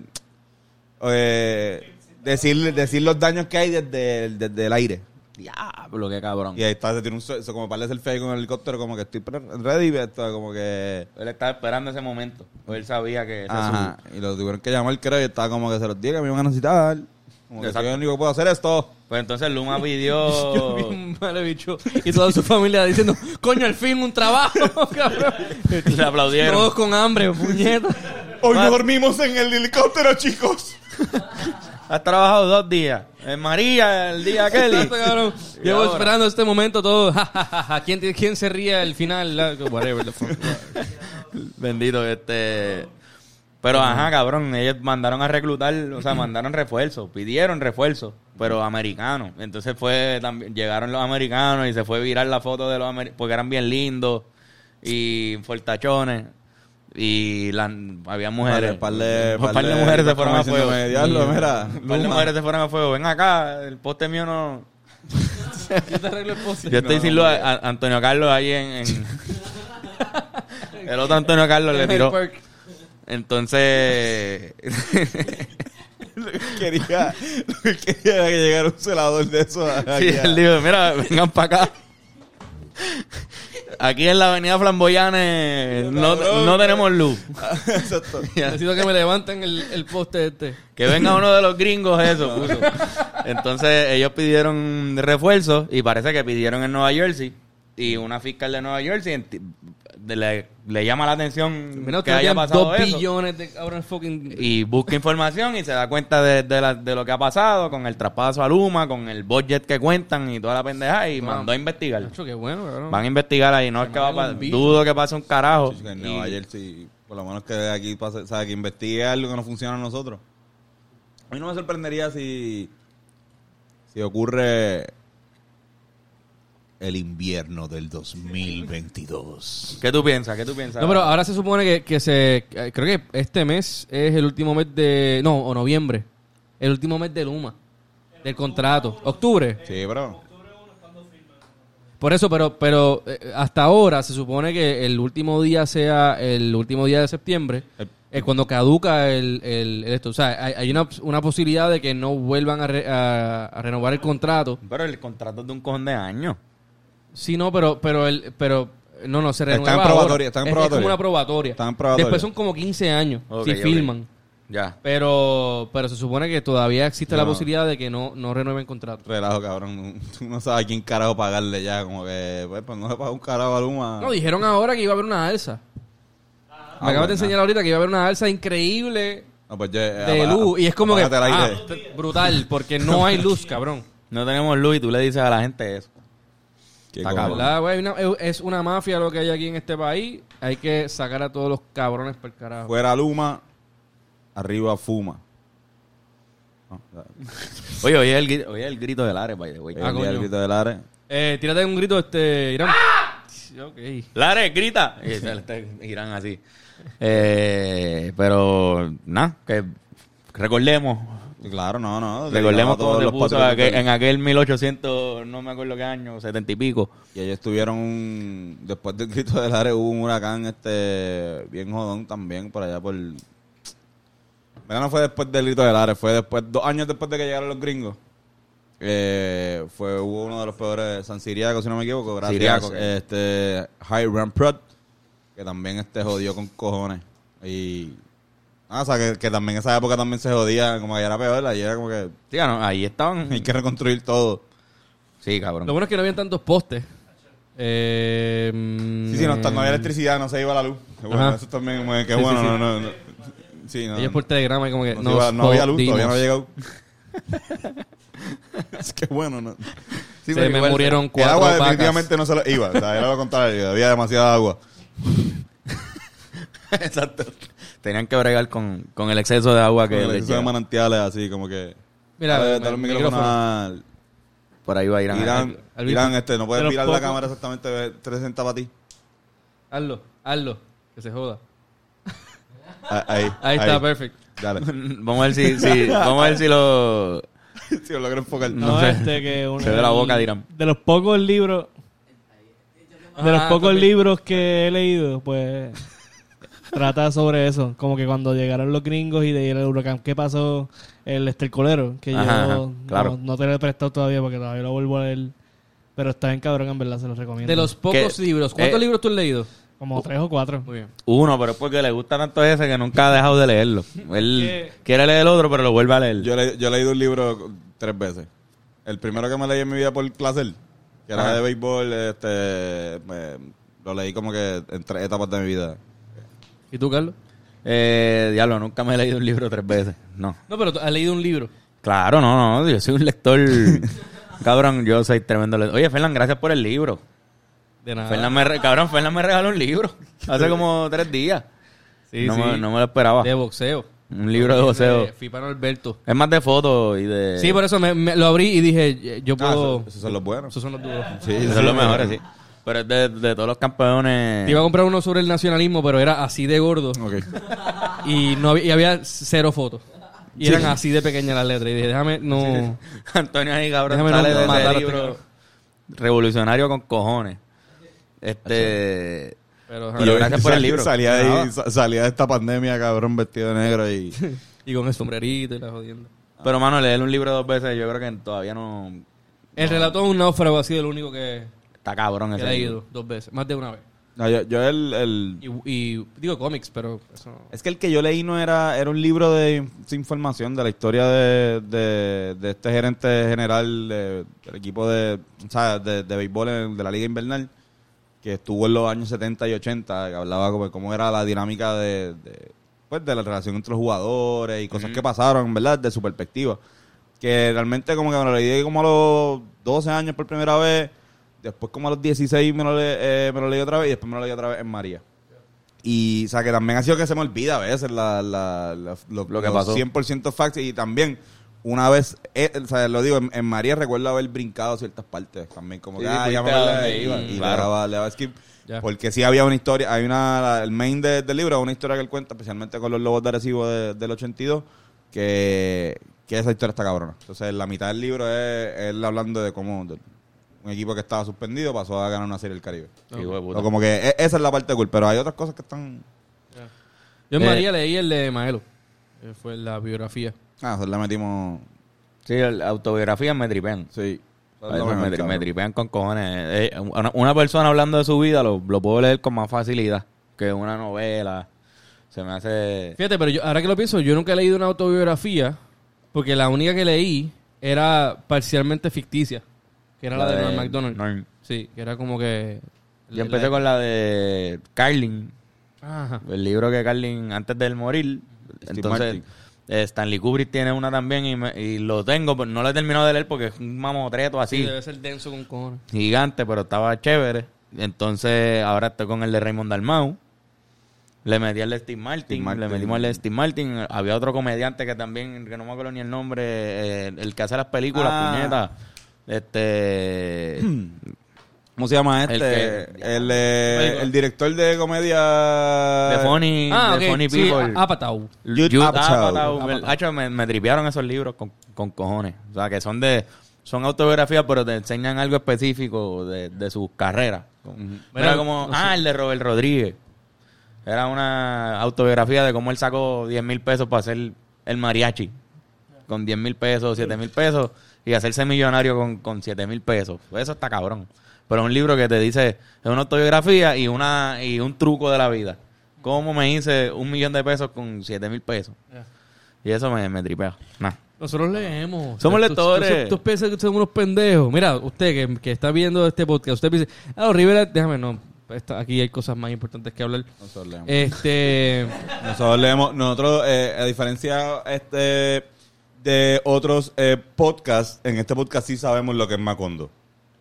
eh, decir, decir los daños que hay desde, el- desde el aire. Diablo, qué cabrón. Y ahí está, se tiene un, se- como para selfie ahí con el helicóptero, como que estoy ready, esto, como que... Él estaba esperando ese momento. Él sabía que Ajá, y lo tuvieron que llamar, creo, y estaba como que se los diga que me iban a necesitar. Como que soy el único que puedo hacer esto. Pues entonces Luma Yo pidió. vi un mal bicho y toda su familia diciendo, coño, al fin un trabajo, cabrón. Le aplaudieron. Todos con hambre, puñeta. Hoy no dormimos en el helicóptero, chicos. Has trabajado dos días. En María, el día Kelly. Exacto, cabrón. Y Llevo ahora. esperando este momento todo. ja, ja, ja, ja. ¿Quién, ¿Quién se ríe al final? Whatever the fuck. Bendito, este. Pero ajá, cabrón, ellos mandaron a reclutar, o sea, mandaron refuerzos, pidieron refuerzos, pero americanos. Entonces fue también llegaron los americanos y se fue viral la foto de los americanos porque eran bien lindos y fortachones y la, había mujeres. Par de- Un par par de mujeres se fueron a fuego. "Diablo, Sí. mira, Un par de Luma". mujeres se fueron a fuego. Ven acá, el poste mío no. Yo te arreglo el post. Yo estoy sin luz a, a Antonio Carlos ahí en, en- El otro Antonio Carlos le tiró. Entonces. quería, lo que quería era que llegara un celador de eso. sí, él dijo: Mira, vengan para acá. Aquí en la avenida Flamboyanes no, no tenemos luz. Exacto. Necesito que me levanten el, el poste este. Que venga uno de los gringos, eso puso. Entonces ellos pidieron refuerzos y parece que pidieron en Nueva Jersey. Y una fiscal de Nueva Jersey le, le llama la atención Mira, que haya pasado dos eso. billones de ahora en fucking... Y busca información y se da cuenta de, de la- de lo que ha pasado con el traspaso a Luma, con el budget que cuentan y toda la pendeja y mandó a investigar. Nacho, qué bueno, cabrón. Van a investigar ahí, no es que va a dudo que pase un carajo. Sí, Y- Nueva Jersey, por lo menos que aquí pase, o sea, que investigue algo que no funciona a nosotros. A mí no me sorprendería si, si ocurre el invierno del 2022. ¿Qué tú piensas? ¿Qué tú piensas? No, pero ahora se supone que, que se... que- Creo que este mes es el último mes de... No, o noviembre. El último mes de Luma. Del contrato. Octubre. Sí, bro. Por eso, pero pero eh, hasta ahora se supone que el último día sea el último día de septiembre, El- es cuando caduca el, el, el esto. O sea, hay, hay una, una posibilidad de que no vuelvan a, re- a- a renovar el contrato. Pero el contrato es de un cojón de años. Sí, no, pero pero el pero no, no se Está en renueva. probatoria, está en Es- Es, probatoria. como una probatoria. Está en probatoria. Después son como 15 años si filman. Ya. Pero pero se supone que todavía existe la posibilidad de que no, no renueven contrato. Relajo, cabrón. Tú no sabes a quién carajo pagarle ya. Como que, pues, pues no le paga un carajo a Luma. No, dijeron ahora que iba a haber una alza. Me Ah, acabas bueno. de enseñar ahorita que iba a haber una alza increíble No, pues, yo, de luz. Y es como que. ah, brutal, porque no hay luz, cabrón. No tenemos luz y tú le dices a la gente eso. Es una mafia lo que hay aquí en este país. Hay que sacar a todos los cabrones por carajo. Fuera Luma, arriba Fuma. No. Oye, oye el, grito- oye el grito del Ares, by the way. Ah, El coño. grito del Ares. Eh, tírate un grito, este. Irán. Ok. Lares, grita. Irán así. Eh, pero, nada, que recordemos. Claro, no, no. Recordemos cómo se los puso aquel- en aquel 1800, no me acuerdo qué año, 70 y pico. Y ellos tuvieron un... Después del grito del Ares hubo un huracán este bien jodón también por allá por... Mira, no fue después del grito del Ares, fue después, dos años después de que llegaron los gringos. Eh, fue hubo uno de los peores San Siriaco, si no me equivoco, gracias. Siriaco, este Hiram Prot, que también este jodió con cojones. Y ah, o sea que, que también en esa época también se jodía, como que ya era peor, ahí era como que Sí, no, ahí estaban. hay que reconstruir todo. Sí, cabrón. Lo bueno es que no habían tantos postes. Eh, Sí, sí, no, mm, no había electricidad, no se iba la luz. Bueno, Ajá. eso también, como que qué Sí, sí, bueno, sí. no, no, no. Sí, no. Ellos por telegrama y como que no, iba- no había luz, todavía no había llegado. es que bueno, no. Sí, Se me igual, murieron El cuatro agua vacas. definitivamente no se lo iba, o sea, era lo contrario, había demasiada agua. Exacto. Tenían que bregar con, con el exceso de agua que Que les le de manantiales así, como que... Mira, el micrófono al... Por ahí va Irán. Irán, al- Irán, este, no De puedes mirar la cámara exactamente 360 para ti. Hazlo, hazlo. Que se joda. Ah, Ahí, Ahí está, perfecto. Dale. vamos a ver si, si- vamos a ver si lo... si lo logro enfocar. No No, sé. este que uno- Se ve la boca de Irán. De los pocos libros, de los Ah, pocos libros que he leído, pues trata sobre eso, como que cuando llegaron los gringos y de el huracán, ¿qué pasó? El estercolero, que Ajá, yo ajá, claro. no, no te lo he prestado todavía porque todavía lo vuelvo a leer, pero está en cabrón, en verdad, se los recomiendo. De los pocos libros. ¿Cuántos eh, libros tú has leído? Como tres o cuatro. Muy bien. Uno, pero es porque le gusta tanto ese que nunca ha dejado de leerlo. Él quiere leer el otro, pero lo vuelve a leer. Yo, le, yo he leído un libro tres veces. El primero que me leí en mi vida por placer, que era de béisbol, este, me- lo leí como que en tres etapas de mi vida. ¿Y tú, Carlos? Eh, diablo, nunca me he leído un libro tres veces. No. No, pero has leído un libro. Claro, no, no. Yo soy un lector. cabrón, yo soy tremendo lector. Oye, Fernán, gracias por el libro. De nada. Fernán me re- cabrón, Fernán me regaló un libro. Hace como tres días. Sí, no, sí. Me, no me lo esperaba. De boxeo. Un libro de voceo. De Fipano Alberto. Es más de fotos y de... Sí, por eso me, me- lo abrí y dije, yo Ah, puedo... eso- esos son los buenos. Esos son los duros. Sí, Esos sí, son los mejores, sí. Pero es de, de todos los campeones... Te iba a comprar uno sobre el nacionalismo, pero era así de gordo. Ok. Y no había, y había cero fotos. Y eran así de pequeñas las letras. Y dije, déjame, no... Antonio ahí, cabrón, Déjame sale no de matar a ese este libro revolucionario con cojones. Este... Pero, Pero gracias por el libro. Salía, de ahí- salía de esta pandemia, cabrón, vestido de negro y... y con el sombrerito y la jodienda. Pero, mano, leer un libro dos veces yo creo que todavía no... El relato de un náufrago ha sido el único que, Está cabrón he libro. leído dos veces. Más de una vez. No, yo, yo el, el- Y, y digo cómics, pero eso no- Es que el que yo leí no era, era un libro de inf- información de la historia de, de, de este gerente general de- del equipo de, o sea, de, de béisbol en- de la Liga Invernal, que estuvo en los años 70 y 80, que hablaba como cómo era la dinámica de, de, pues, de la relación entre los jugadores y cosas que pasaron, ¿verdad? De su perspectiva. Que realmente como que me lo leí como a los 12 años por primera vez, después como a los 16 me lo, le- eh, me lo leí otra vez y después me lo leí otra vez en María. Y, o sea, que también ha sido que se me olvida a veces la, la, la- lo, Lo que los pasó. 100% facts y también una vez, eh, o sea, lo digo, en, en María recuerdo haber brincado ciertas partes también, como Sí, que, ah, ya me iba, y, claro. le daba, le daba skip. Porque sí había una historia, hay una, la- el main de- del libro es una historia que él cuenta, especialmente con los lobos de Arecibo de- del 82, que, que esa historia está cabrona. Entonces, la mitad del libro es él hablando de cómo de un equipo que estaba suspendido pasó a ganar una serie del Caribe. Sí, hijo de puta. O como que e- esa es la parte cool, pero hay otras cosas que están... Yo en Eh, María leí el de Maelo. que Fue la biografía. Ah, nosotros le metimos... Sí, el- autobiografías me tripean. Sí. Me, tripean con cojones. Eh, una, una persona hablando de su vida lo, lo puedo leer con más facilidad que una novela. Se me hace... Fíjate, pero yo, ahora que lo pienso, yo nunca he leído una autobiografía porque la única que leí era parcialmente ficticia, que era la, de Norm MacDonald. Norm. Sí, que era como que... Yo empecé con la de Carlin, Ajá. el libro que Carlin, antes de él morir, Steve entonces Martin. eh, Stanley Kubrick tiene una también y, me- y lo tengo, pero no lo he terminado de leer porque es un mamotreto Sí, así, debe ser denso con cojones. gigante, pero estaba chévere. Entonces ahora estoy con el de Raymond Dalmau. Le metí al de Steve Martin, Steve Martin. le metimos al de Steve Martin. Había otro comediante que también, que no me acuerdo ni el nombre, eh, el que hace las películas, Ah. puñetas. Este. ¿Cómo se llama El este? que- El, eh, el director de comedia... de Funny, Ah, de. Funny Sí, People. Apatow. Jude Jude Apatow. Apatow. Hacho, me, me tripearon esos libros con, con cojones. O sea, que son de son autobiografías, pero te enseñan algo específico de, de sus carreras. Era como, no sé. ah, el de Robert Rodríguez. Era una autobiografía de cómo él sacó 10 mil pesos para hacer el mariachi. Con 10 mil pesos, 7 mil pesos. Y hacerse millonario con, con 7 mil pesos. Eso está cabrón. Pero un libro que te dice, es una autobiografía y una y un truco de la vida. ¿Cómo me hice un millón de pesos con 7 mil pesos? Y eso me, me tripea. Nah. Nosotros leemos. Somos Tú- lectores. Tú, tú piensas que son unos pendejos. Mira, usted que, que está viendo este podcast, usted piensa, ah, Rivera, déjame, no, esta- aquí hay cosas más importantes que hablar. Nosotros leemos. Este, Nosotros leemos, nosotros, eh, a diferencia este de otros eh, podcasts, en este podcast sí sabemos lo que es Macondo.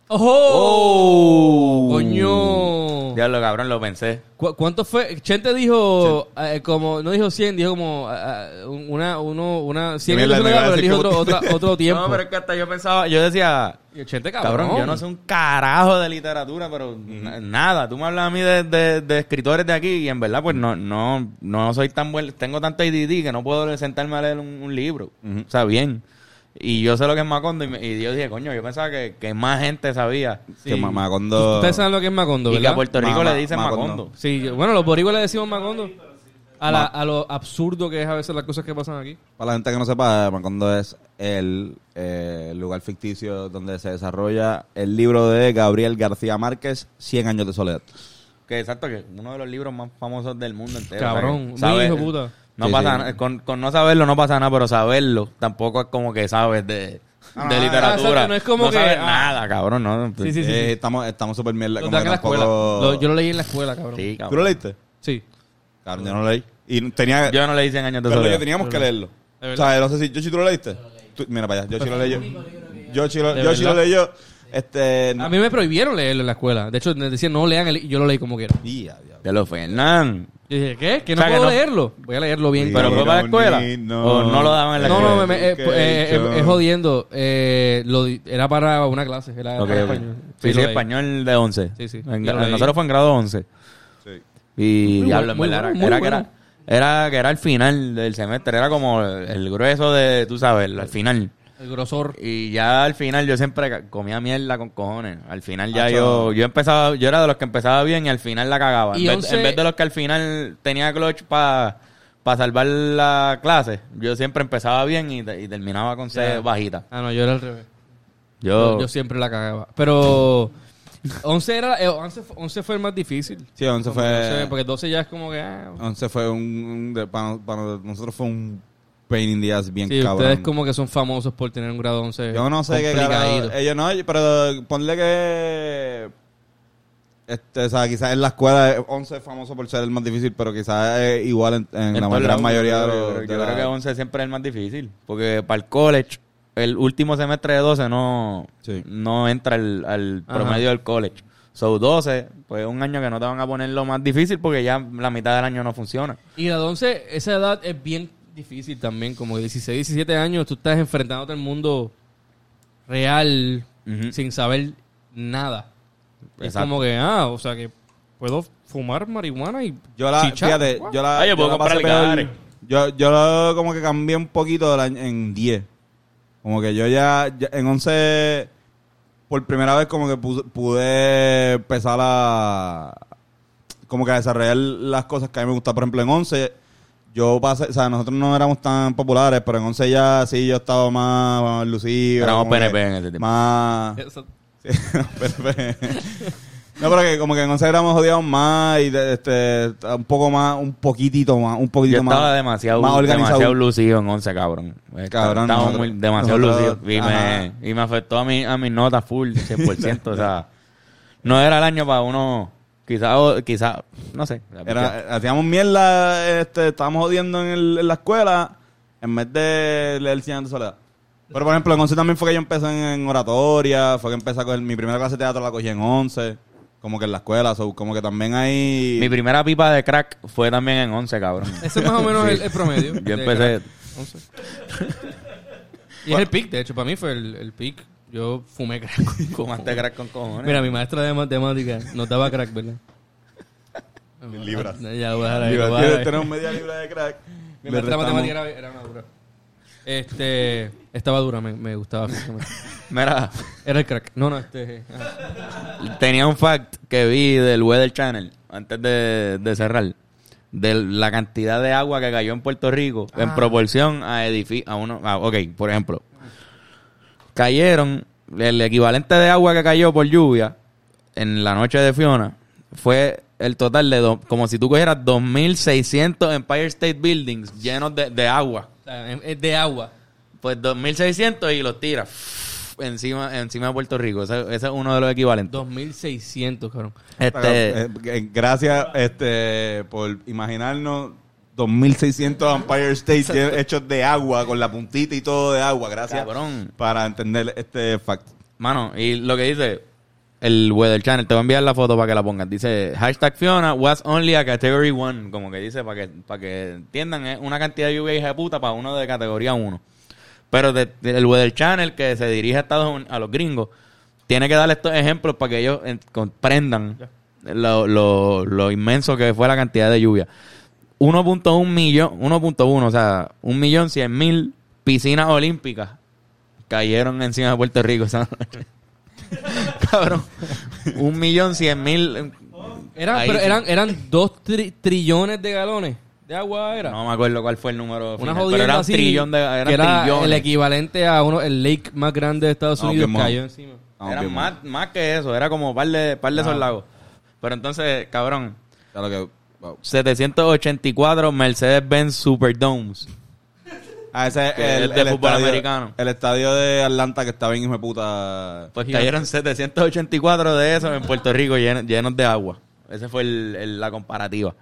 ¡Ojo! ¡Coño! Diablo, cabrón, lo pensé. ¿Cu- ¿Cuánto fue? Chente dijo, eh, como, no dijo 100, dijo como ah, ah, una, uno, una, 100 Mira, es me una iba a edad, pero él dijo otro, otra- otro tiempo. No, pero es que hasta yo pensaba, yo decía, Chente, cabrón, cabrón, yo no sé un carajo de literatura, pero na- nada. Tú me hablas a mí de, de- de escritores de aquí y en verdad, pues no, no, no soy tan buen, tengo tanto ADD que no puedo sentarme a leer un, un libro. O sea, bien. Y yo sé lo que es Macondo y, me- y yo dije, coño, yo pensaba que, que más gente sabía. Sí. Que Ma- Macondo... Ustedes saben lo que es Macondo, Y que a Puerto Rico Ma- le dicen Macondo. Macondo. Sí, bueno, los boricuas le decimos Macondo. A, la- a lo absurdo que es a veces las cosas que pasan aquí. Para la gente que no sepa, Macondo es el, eh, lugar ficticio donde se desarrolla el libro de Gabriel García Márquez, 100 años de soledad. Que exacto, que uno de los libros más famosos del mundo entero. Cabrón, O sea, muy hijo de puta. No Sí, pasa sí. nada, con, con no saberlo no pasa nada, pero saberlo tampoco es como que sabes de, Ah, de ah, literatura. exacto, no es como que, sabes ah. nada, cabrón, no. Sí, sí, sí. Eh, Estamos, estamos súper mierda. Lo como que en la Lo- yo lo leí en la escuela, cabrón. Sí, ¿Tú lo cabrón. leíste? Sí. Claro, yo no lo leí. Y tenía... Yo no le hice años de Pero yo teníamos que leerlo. ¿De O sea, no sé si... ¿Yoshi, tú lo leíste? Tú- mira para allá. Yoshi lo leyó. Yoshi lo, ¿De Yoshi lo leyó. Este... A mí me prohibieron leerlo en la escuela. De hecho, me decían no lean el, y yo lo leí como quiera. Y, a diablo. De los Fernán. Yo dije, ¿qué? Que no O sea, que puedo no- leerlo. Voy a leerlo bien. Pero fue para la escuela. O no lo daban en la No, escuela. no, me- me- eh, pues, eh, hecho. es, jodiendo. Eh, lo di- era para una clase. Era Ok, para ok. español. Sí, sí, lo leí. español de 11. Sí, sí. En- Yo lo leí. nosotros fue en grado 11. Sí. Y Muy diablo, en bueno, muy verdad, bueno, era, muy era que bueno. era, era que era el final del semestre, era como el, el grueso de, tú sabes, al final. El grosor. Y ya al final yo siempre comía mierda con cojones. Al final ya yo yo empezaba, yo era de los que empezaba bien y al final la cagaba. En, Y vez, once- en vez de los que al final tenía clutch para salvar la clase, yo siempre empezaba bien y, y terminaba con C Ya. bajita. Ah, no, yo era al revés. Yo, Yo, yo siempre la cagaba. Pero 11 era eh, 11, fue- 11 fue el más difícil. Sí, 11 Como fue... 12, porque 12 ya es como que ah, 11 fue un... un de- para, para nosotros fue un pain in the ass bien sí, cabrón. ustedes como que son famosos por tener un grado 11 Yo no sé qué carajo-. Ellos no, pero ponle que... este, o sea, quizás en la escuela eh, 11 es famoso por ser el más difícil, pero quizás es igual en, en la gran mayoría de yo los... Yo la- creo que 11 siempre es el más difícil. Porque para el college, el último semestre de 12 no, Sí. no entra al, al Ajá. promedio del college. So 12, pues un año que no te van a poner lo más difícil porque ya la mitad del año no funciona. Y la de 11, esa edad es bien difícil también. Como 16, 17 años, tú estás enfrentándote al mundo real sin saber nada. Es como que, ah, o sea que puedo fumar marihuana y Yo la, chichar. fíjate, yo la, yo puedo la pasé peor. Yo, yo lo- como que cambié un poquito en 10. Como que yo ya, ya en 11, por primera vez como que pu- pude empezar a, como que a desarrollar las cosas que a mí me gustan. Por ejemplo, en 11, yo pasé, o sea, nosotros no éramos tan populares, pero en 11 ya sí yo estaba más, más lucido. Éramos PNP en ese tiempo. Más... Eso- Sí, PNP. No, pero que como que en 11 éramos odiados más y de- este un poco más, un poquitito más, un poquitito Yo más. estaba demasiado, más organizado. demasiado lucido en 11, cabrón. Cabrón, Estaba nosotros- muy, demasiado nosotros- lucido. Y me, y me afectó a, mi, a mis notas full, 100%. o sea, no era el año para uno, quizás, quizá, no sé. Era, hacíamos mierda, este, estábamos odiando en, el- en la escuela en vez de leer Cien de soledad. Pero por ejemplo, en 11 también fue que yo empecé en, en oratoria, fue que empecé a coger mi primera clase de teatro la cogí en 11, como que en la escuela, so, como que también hay... Mi primera pipa de crack fue también en 11, cabrón. Ese es más o menos el, el promedio. Yo empecé... crack, 11. y es el pic, de hecho, para mí fue el, el pic. Yo fumé crack. Fumaste crack con cojones. Mira, mi maestra de matemáticas nos daba crack, ¿verdad? libras. Ya lo voy a dejar ahí. Libra, lo voy a dejar ahí. tenemos media libra de crack. Mi maestra de matemáticas era, era una dura. Este, estaba dura, me, me gustaba. Mira, Era el crack. No, no, este. ah. tenía un fact que vi del Weather Channel antes de, de cerrar. De la cantidad de agua que cayó en Puerto Rico en proporción a edificios. A uno, a- ok, por ejemplo. Cayeron. El equivalente de agua que cayó por lluvia en la noche de Fiona fue el total de. do- como si tú cogieras 2.600 Empire State Buildings llenos de, de agua. De agua. Pues 2.600 y los tiras encima, encima de Puerto Rico. Ese, ese es uno de los equivalentes. 2600, cabrón. Este, Eh, eh, gracias este por imaginarnos 2600 Empire State hechos de agua con la puntita y todo de agua. Gracias Cabrón. para entender este fact. Mano, y lo que dice el Weather Channel, te voy a enviar la foto para que la pongas. Dice, hashtag Fiona was only a category 1. Como que dice, para que, para que entiendan, es una cantidad de lluvia hija de puta para uno de categoría 1. Pero de- de- el Weather Channel, que se dirige a Estados Unidos, a los gringos, tiene que darle estos ejemplos para que ellos en- comprendan lo, lo, lo inmenso que fue la cantidad de lluvia. 1.1 millón, 1.1, o sea, 1 millón 100 mil piscinas olímpicas cayeron encima de Puerto Rico esa noche. Cabrón, un millón cien mil. Eran, Ahí pero eran, eran dos tri- trillones de galones de agua, era. No me acuerdo cuál fue el número Una final, pero era un así, trillón de, eran que era trillones. el equivalente a uno el lake más grande de Estados Unidos mo. cayó encima. Eran ok, más, más que eso, era como par de, par de esos lagos. Pero entonces, cabrón, Claro que, wow. 784 Mercedes-Benz Superdomes. Ah, ese es el, de el fútbol estadio, americano. El estadio de Atlanta que está bien hijo de puta. Pues cayeron 784 de esos en Puerto Rico llenos, llenos de agua. Esa fue el- la comparativa.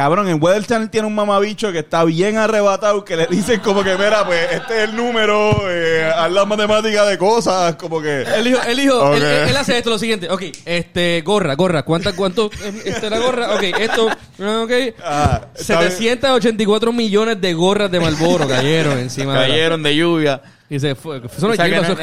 Cabrón, en Weather Channel tiene un mamabicho que está bien arrebatado, que le dicen como que, mira, pues este es el número, eh, haz la matemática de cosas, como que... Él dijo, él, dijo Ok. él, él- él hace esto lo siguiente. Ok, este, gorra, gorra. ¿Cuánta, cuánto es este, la gorra? Ok, esto, ok. Ah, está bien. 784 millones de gorras de Malboro cayeron encima de la- Cayeron de lluvia. Y se fue. O sea, que no-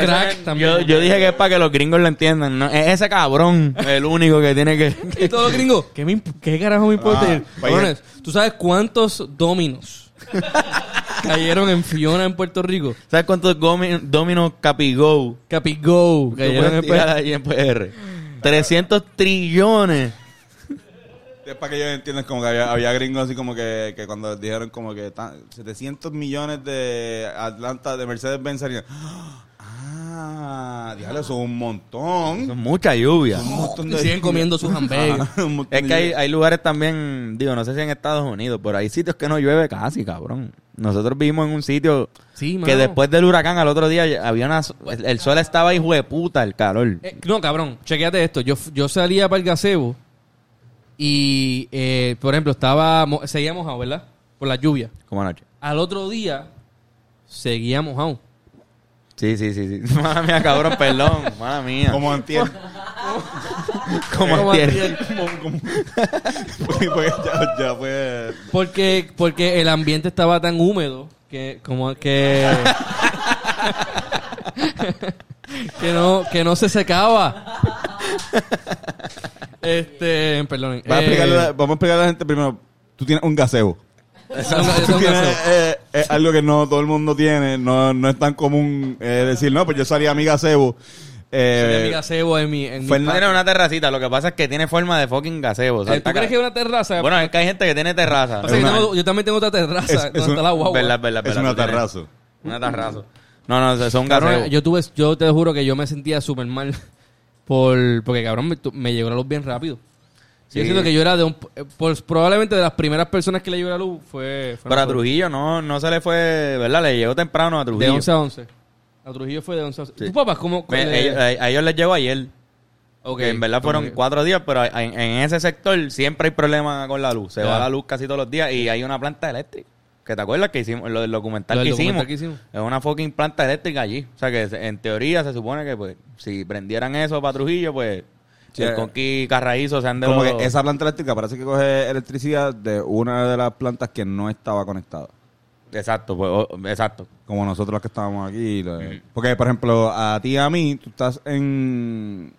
también. Yo, yo dije que es para que los gringos lo entiendan. ¿no? Es ese cabrón el único que tiene que... Y todos los gringos, ¿qué, me imp- qué carajo me importa? Ah, ¿tú sabes cuántos dominos cayeron en Fiona en Puerto Rico? ¿Sabes cuántos gomi- Domino Capigo Capigo tú cayeron en PR? 300 trillones. Es para que ellos entiendan como que había, había gringos así como que, que cuando dijeron como que tan- 700 millones de Atlanta, de Mercedes-Benz salían, Ah, Ah, diablo, eso es un montón. Son mucha lluvia. Un montón Y de siguen comiendo sus hamburguesas. Ajá, un montón Es de que hay, hay lugares también, digo, no sé si en Estados Unidos, pero hay sitios que no llueve casi, cabrón. Nosotros vivimos en un sitio Sí, que después del huracán al otro día había una... El, el sol estaba hijo de puta, el calor. Eh, no, cabrón, chequeate esto. Yo, yo salía para el gazebo y, eh, por ejemplo, estaba mo- seguía mojado, ¿verdad? Por la lluvia. Como anoche. Al otro día seguía mojado. Sí, sí, sí, sí. Mala mía, cabrón, perdón. Mala mía. Como antier. Como Como antier. Como- como- porque, porque ya, ya fue... Porque, porque el ambiente estaba tan húmedo que como que que no que no se secaba. Este, perdón. Vamos a, explicarle, a- vamos a explicarle a la gente primero. Tú tienes un gaseo. Tú tienes, eh, es algo que no todo el mundo tiene. No, no es tan común eh, decir, no, pues yo salí a mi gaseo. Eh, mi gazebo en mi, en mi pa- Tiene una terracita, lo que pasa es que tiene forma de fucking gasebo. o sea, Eh, ¿Tú crees que es una terraza? Bueno, es que hay gente que tiene terraza. Pasa que es una- tengo- yo también tengo otra terraza Es- es un- la guagua. Verdad, verdad, es una terrazo. Una terraza. No, no, eso es un Cabrón, gasebo. yo tuve, yo te juro que yo me sentía súper mal por, porque cabrón me, me llegó la luz bien rápido. Sí. Yo siento que yo era de un, pues, probablemente de las primeras personas que le llegó la luz fue, fue Pero a. Trujillo no, no se le fue, ¿verdad? Le llegó temprano a de Trujillo. 11 a 11. A Trujillo fue de 11 a 11. Sí. ¿Tu papá cómo? Me- ellos- a, ellos les llegó ayer. ok, Que en verdad fueron cuatro días, pero en, en ese sector siempre hay problemas con la luz. Se va la luz casi todos los días y hay una planta eléctrica. ¿Que te acuerdas que hicimos? Lo del documental, Lo del que, hicimos, documental que hicimos. Es una fucking planta eléctrica allí. O sea que en teoría se supone que pues si prendieran eso para Trujillo, pues Sí, el eh, Conqui Carraízo se han de Como los- que esa planta eléctrica parece que coge electricidad de una de las plantas que no estaba conectada. Exacto, pues, o- exacto. Como nosotros los que estábamos aquí. lo- Porque, por ejemplo, a ti y a mí, tú estás en...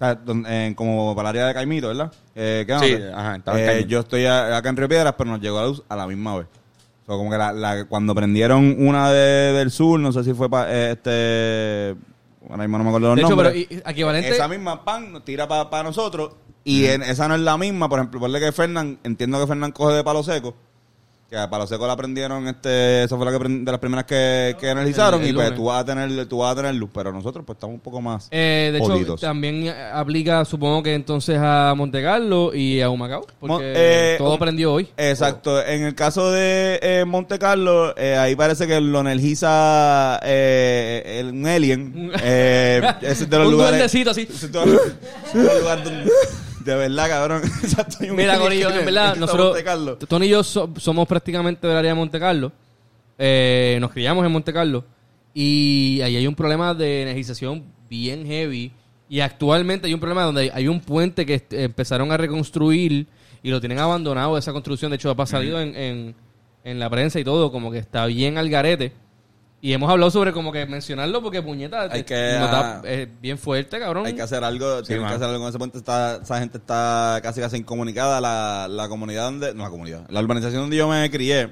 sea, don- en- como para el área de Caimito, ¿verdad? Eh, ¿qué Sí, onda? ajá, estaba en Eh, Caimito. yo estoy a- acá en Río Piedras, pero nos llegó la luz a la misma vez. O sea, como que la, la- cuando prendieron una de- del sur, no sé si fue para este... Ahora mismo no me acuerdo los De hecho, nombres. pero y- y- equivalente. Esa misma pan nos tira para nosotros y en- esa no es la misma. Por ejemplo, ponle que Fernán, entiendo que Fernán coge de palo seco. Que a palo seco la prendieron, este, esa fue la que prend- de las primeras que, que El- el y pues tú vas a tener, tú vas a tener luz, pero nosotros pues estamos un poco más Eh, de hecho, también eh, aplica, supongo que entonces a Montecarlo y a Humacao. Porque Mon- eh, todo prendió hoy. Exacto. En el caso de eh, Monte Carlo, eh, ahí parece que lo energiza eh, el, un alien. Eh, es de los Un lugares. duendecito así. es de los- de los lugares donde- de verdad, cabrón. Un Mira, Corillo, en verdad, nosotros. Tony y yo so- somos prácticamente del área de Monte Carlo. Eh, nos criamos en Monte Carlo. Y ahí hay un problema de energización bien heavy. Y actualmente hay un problema donde hay, hay un puente que est- empezaron a reconstruir y lo tienen abandonado esa construcción. De hecho, ha salido en, en, en la prensa y todo, como que está bien al garete. Y hemos hablado sobre como que mencionarlo porque puñeta Hay que, da- ah, es bien fuerte, cabrón. Hay que hacer algo, tienen que hacer algo con ese puente. Está, esa gente está casi casi incomunicada. La, la comunidad donde, no la comunidad, la urbanización donde yo me crié,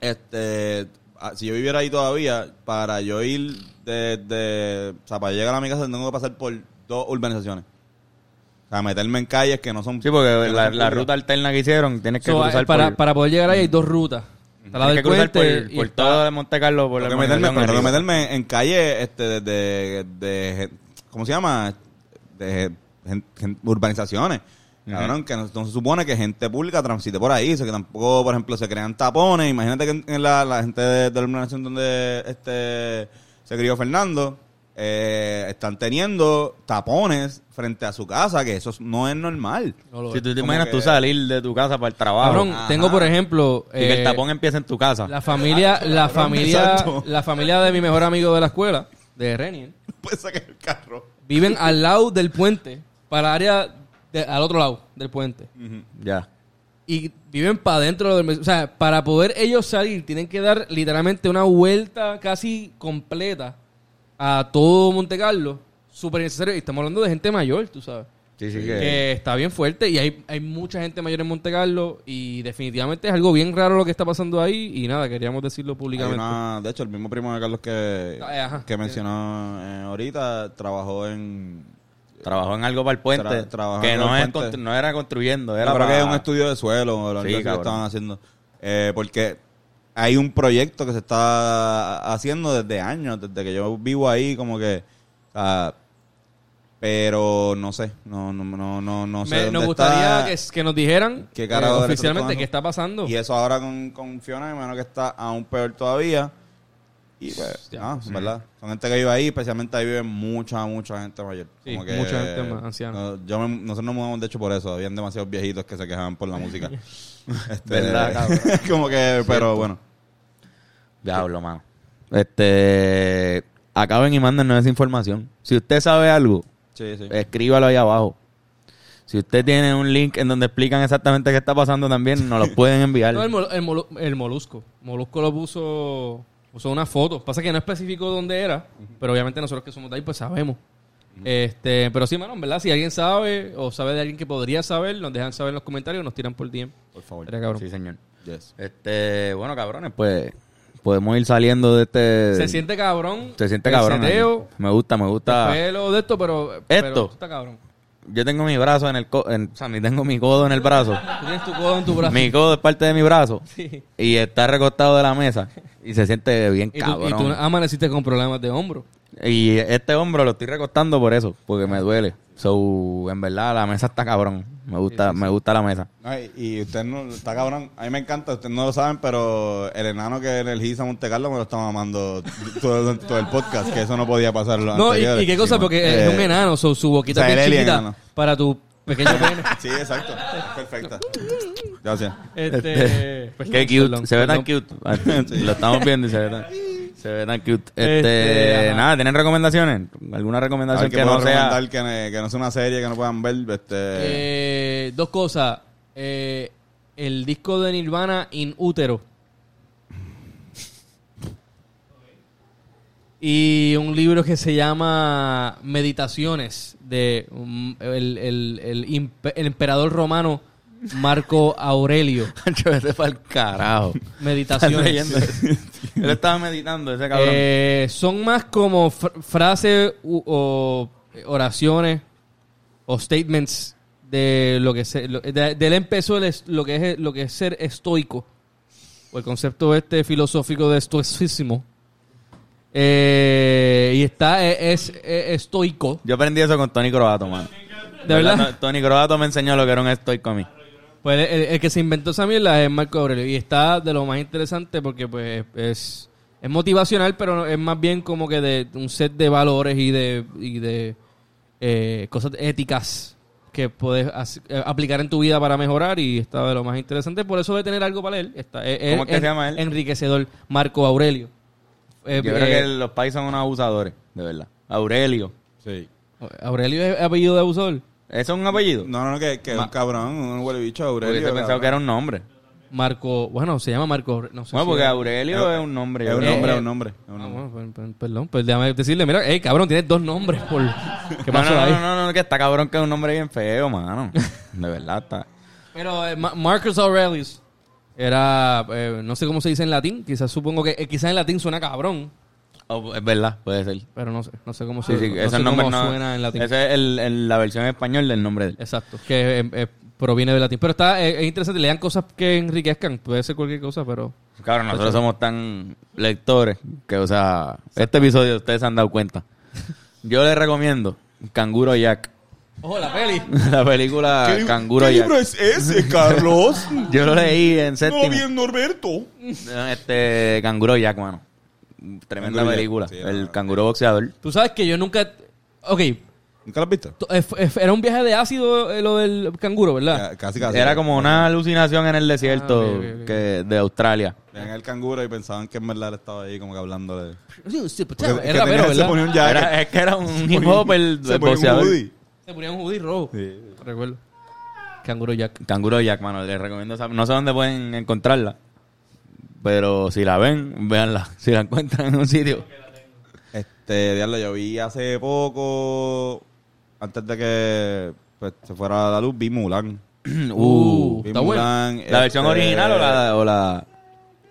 este, ah, si yo viviera ahí todavía, para yo ir de, de o sea, para llegar a mi casa tengo que pasar por dos urbanizaciones. O sea, meterme en calles que no son... Sí, porque que no la, la ruta alterna que hicieron tienes que So, cruzar para, por, para poder llegar ahí hay dos rutas. Está la tienes del que cruzar puente por, y por está- todo de Monte Carlo por la Tengo que meterme, pero tengo que meterme en calle este, de, de, de- ¿cómo se llama? De urbanizaciones. Cabrón, que no, no se supone que gente pública transite por ahí, o sea, que tampoco, por ejemplo, se crean tapones. Imagínate que en, en la, la gente de, de la urbanización donde este se crió Fernando, eh, están teniendo tapones frente a su casa, que eso no es normal. No Si tú te imaginas que- tú salir de tu casa para el trabajo Cabrón, tengo por ejemplo y que el eh, tapón empieza en tu casa. la familia, la familia, exacto. la familia de mi mejor amigo de la escuela, de Renien, Puedes sacar el carro. viven al lado del puente, para el área de- al otro lado del puente. Ya. Y viven para adentro del... O sea, para poder ellos salir, tienen que dar literalmente una vuelta casi completa a todo Monte Carlo. Súper necesario. Y estamos hablando de gente mayor, tú sabes. Sí, sí, que... que está bien fuerte y hay, hay mucha gente mayor en Monte Carlo y definitivamente es algo bien raro lo que está pasando ahí y nada, queríamos decirlo públicamente. una- de hecho, el mismo primo de Carlos que, Ah, ajá. que mencionó eh, ahorita trabajó en. Trabajó en algo para el puente. Tra- trabajó que en no, el es puente. constru- no era construyendo, era para... que es un estudio de suelo lo Sí, que estaban haciendo. Eh, porque hay un proyecto que se está haciendo desde años, desde que yo vivo ahí, como que, o sea, pero no sé, no, no, no, no, no sé. Me- dónde nos gustaría está. que, que nos dijeran ¿Qué eh, oficialmente qué está pasando. Y eso ahora con, con Fiona, hermano, que está aún peor todavía. Y pues, Ya, ah, ¿verdad? Son gente que vive ahí, especialmente ahí vive mucha, mucha gente mayor. Sí, Como que, mucha gente más anciana. no, yo me- nosotros nos mudamos, de hecho, por eso. Habían demasiados viejitos que se quejaban por la música. Este, ¿Verdad, cabrón? como que, pero bueno. Diablo, mano. Este. Acaben y mándennos esa información. Si usted sabe algo, Sí, sí. escríbalo ahí abajo. Si usted tiene un link en donde explican exactamente qué está pasando también, nos lo pueden enviar. No, el, mol- el molu- el molusco. Molusco lo puso, puso una foto. Pasa que no especificó dónde era, pero obviamente nosotros que somos de ahí, pues sabemos. Este, pero sí, mano, en verdad, si alguien sabe o sabe de alguien que podría saber, nos dejan saber en los comentarios, nos tiran por DM. Por favor. Sí, señor. Yes. Este, bueno, cabrones, pues podemos ir saliendo de este. Se siente cabrón. Se siente cabrón. seteo, Me gusta, me gusta. el pelo de esto, pero, pero Esto. está cabrón. Yo tengo mi brazo en el. co- en- o sea, mi- tengo mi codo en el brazo. Tú tienes tu codo en tu brazo. mi codo es parte de mi brazo. Sí. Y está recostado de la mesa. Y se siente bien Y tú, y tú cabrón. amaneciste con problemas de hombro. Y este hombro lo estoy recostando por eso, porque me duele. So, en verdad, la mesa está cabrón. Me gusta, me gusta la mesa. Y usted no, está cabrón, a mí me encanta, ustedes no lo saben, pero el enano que energiza Monte Carlo me lo está mamando todo, todo el podcast, que eso no podía pasar No, y, qué cosa, Sí, porque eh, es un enano, so, su boquita o sea, es bien chiquita enano. para tu pequeño pene. Sí, exacto, perfecta. Gracias. Este, pues, Qué cute. perdón, se ve tan cute. Lo estamos viendo y se ve tan, se ve tan cute. Este, Este, nada, ¿tienen recomendaciones? ¿Alguna recomendación que que no sea? recomendar que, ne- que no sea una serie que no puedan ver, este... Eh, dos cosas. Eh, el disco de Nirvana In Útero. Y un libro que se llama Meditaciones de um, el, el- el impe- el emperador romano Marco Aurelio. Yo vete pa'l carajo. Meditaciones. Él estaba meditando, ese cabrón. Eh, son más como fr- frases o oraciones o statements de lo que se, lo- de, de él empezó el es- lo que es lo que es ser estoico o el concepto este filosófico de estoicismo Eh, y está es, es- es estoico Yo aprendí eso con Tony Croato, man. de verdad Tony Croato me enseñó lo que era un estoico a mí. Pues el, el que se inventó esa mierda es Marco Aurelio. Y está de lo más interesante porque pues es, es motivacional, pero es más bien como que de un set de valores y de, y de eh, cosas éticas que puedes eh, aplicar en tu vida para mejorar y está de lo más interesante. Por eso de tener algo para leer. Está, eh, ¿Cómo es que se llama él? Enriquecedor. Marco Aurelio. Eh, Yo creo eh, que los países son unos abusadores, de verdad. Aurelio. Sí. Aurelio es apellido de abusador. ¿Eso es un apellido? No, no, no, que, que es un cabrón, un huele bicho, Aurelio. Hubiese pensado cabrón. que era un nombre. Marco, bueno, se llama Marco Aurelio. No sé Bueno, si porque Aurelio es un nombre. Es yo un nombre, Eh, es un nombre. es un Ah, nombre. bueno, pues, pues, perdón, pues déjame decirle, mira, hey, cabrón, tienes dos nombres por... ¿Qué No, pasó no, ahí? no, no, no, que está cabrón que es un nombre bien feo, mano. De verdad está. Pero eh, Ma- Marcus Aurelius era, eh, no sé cómo se dice en latín, quizás supongo que, eh, quizás en latín suena cabrón, Oh, es verdad, puede ser. pero no sé, no sé cómo, Sí, se, sí, no ese sé nombre cómo no. suena en latín. Esa es el- el- la versión en español del nombre de él. Exacto, que eh, eh, proviene del latín. Pero está, eh, es interesante, lean cosas que enriquezcan, puede ser cualquier cosa, pero... Claro, nosotros somos tan lectores que, o sea, este episodio ustedes se han dado cuenta. Yo les recomiendo Canguro Jack. Ojo, la peli. la película Canguro Jack. es ese, Carlos? Yo lo leí en séptimo. Norberto. Este, Canguro Jack, mano. Tremenda Canguro película. sí, el no. canguro boxeador. Tú sabes que yo nunca... Ok, ¿Nunca lo has visto? to- eh, eh, era un viaje de ácido eh, lo del canguro, ¿verdad? Ya, Casi, casi. Era como una alucinación en el desierto Ah, ok, ok, ok. que de Australia. Veían el canguro y pensaban que en verdad él estaba ahí como que hablando de... Sí, sí, pues, Porque es que rapero, tenía- se ¿verdad? ponía un jacket. Era- es que era un hip hop el, se el ponía un boxeador. hoodie. Se ponía un hoodie rojo. Sí. Recuerdo. Canguro Jack. Canguro Jack, mano, les recomiendo esa- No sé dónde pueden encontrarla. Pero si la ven, véanla. Si la encuentran en un sitio. Este, diablo, yo vi hace poco, antes de que pues, se fuera la luz, vi Mulan. Uh, Vi está buena. Mulan, ¿La versión este, original o la, o la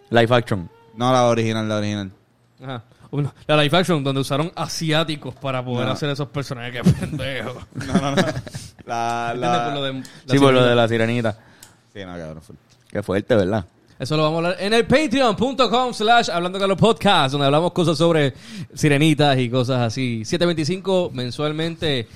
live action? No, la original, la original. Ajá. Bueno, la live action donde usaron asiáticos para poder No. hacer esos personajes. Qué pendejo. No, no, no. La, la... Por lo de- la Sí, por lo de la sirenita. Sí, no, cabrón. Qué fuerte, ¿verdad? Eso lo vamos a hablar en el patreon.com slash hablando con los podcasts, donde hablamos cosas sobre sirenitas y cosas así. 725 mensualmente.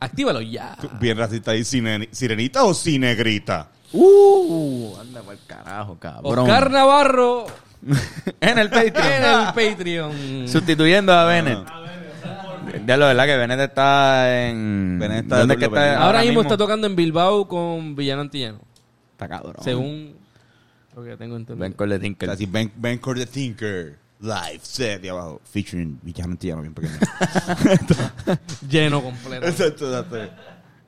Actívalo ya. Bien racista ahí, cine- ¿sirenita o cinegrita? Uh, anda por carajo, cabrón. Oscar Navarro en el Patreon. en el Patreon. Sustituyendo a Bennett. Ya lo verdad que Bennett está en. Bennett está ¿Dónde es que está? Ahora mismo está tocando en Bilbao con Villano Antillano. Está cabrón. Según lo que tengo entendido. Ben Core de Tinker. Así, Ben, ben Core the Thinker. Live set de abajo. Featuring Villano Antillano, bien pequeño. Lleno completo. exacto, exacto.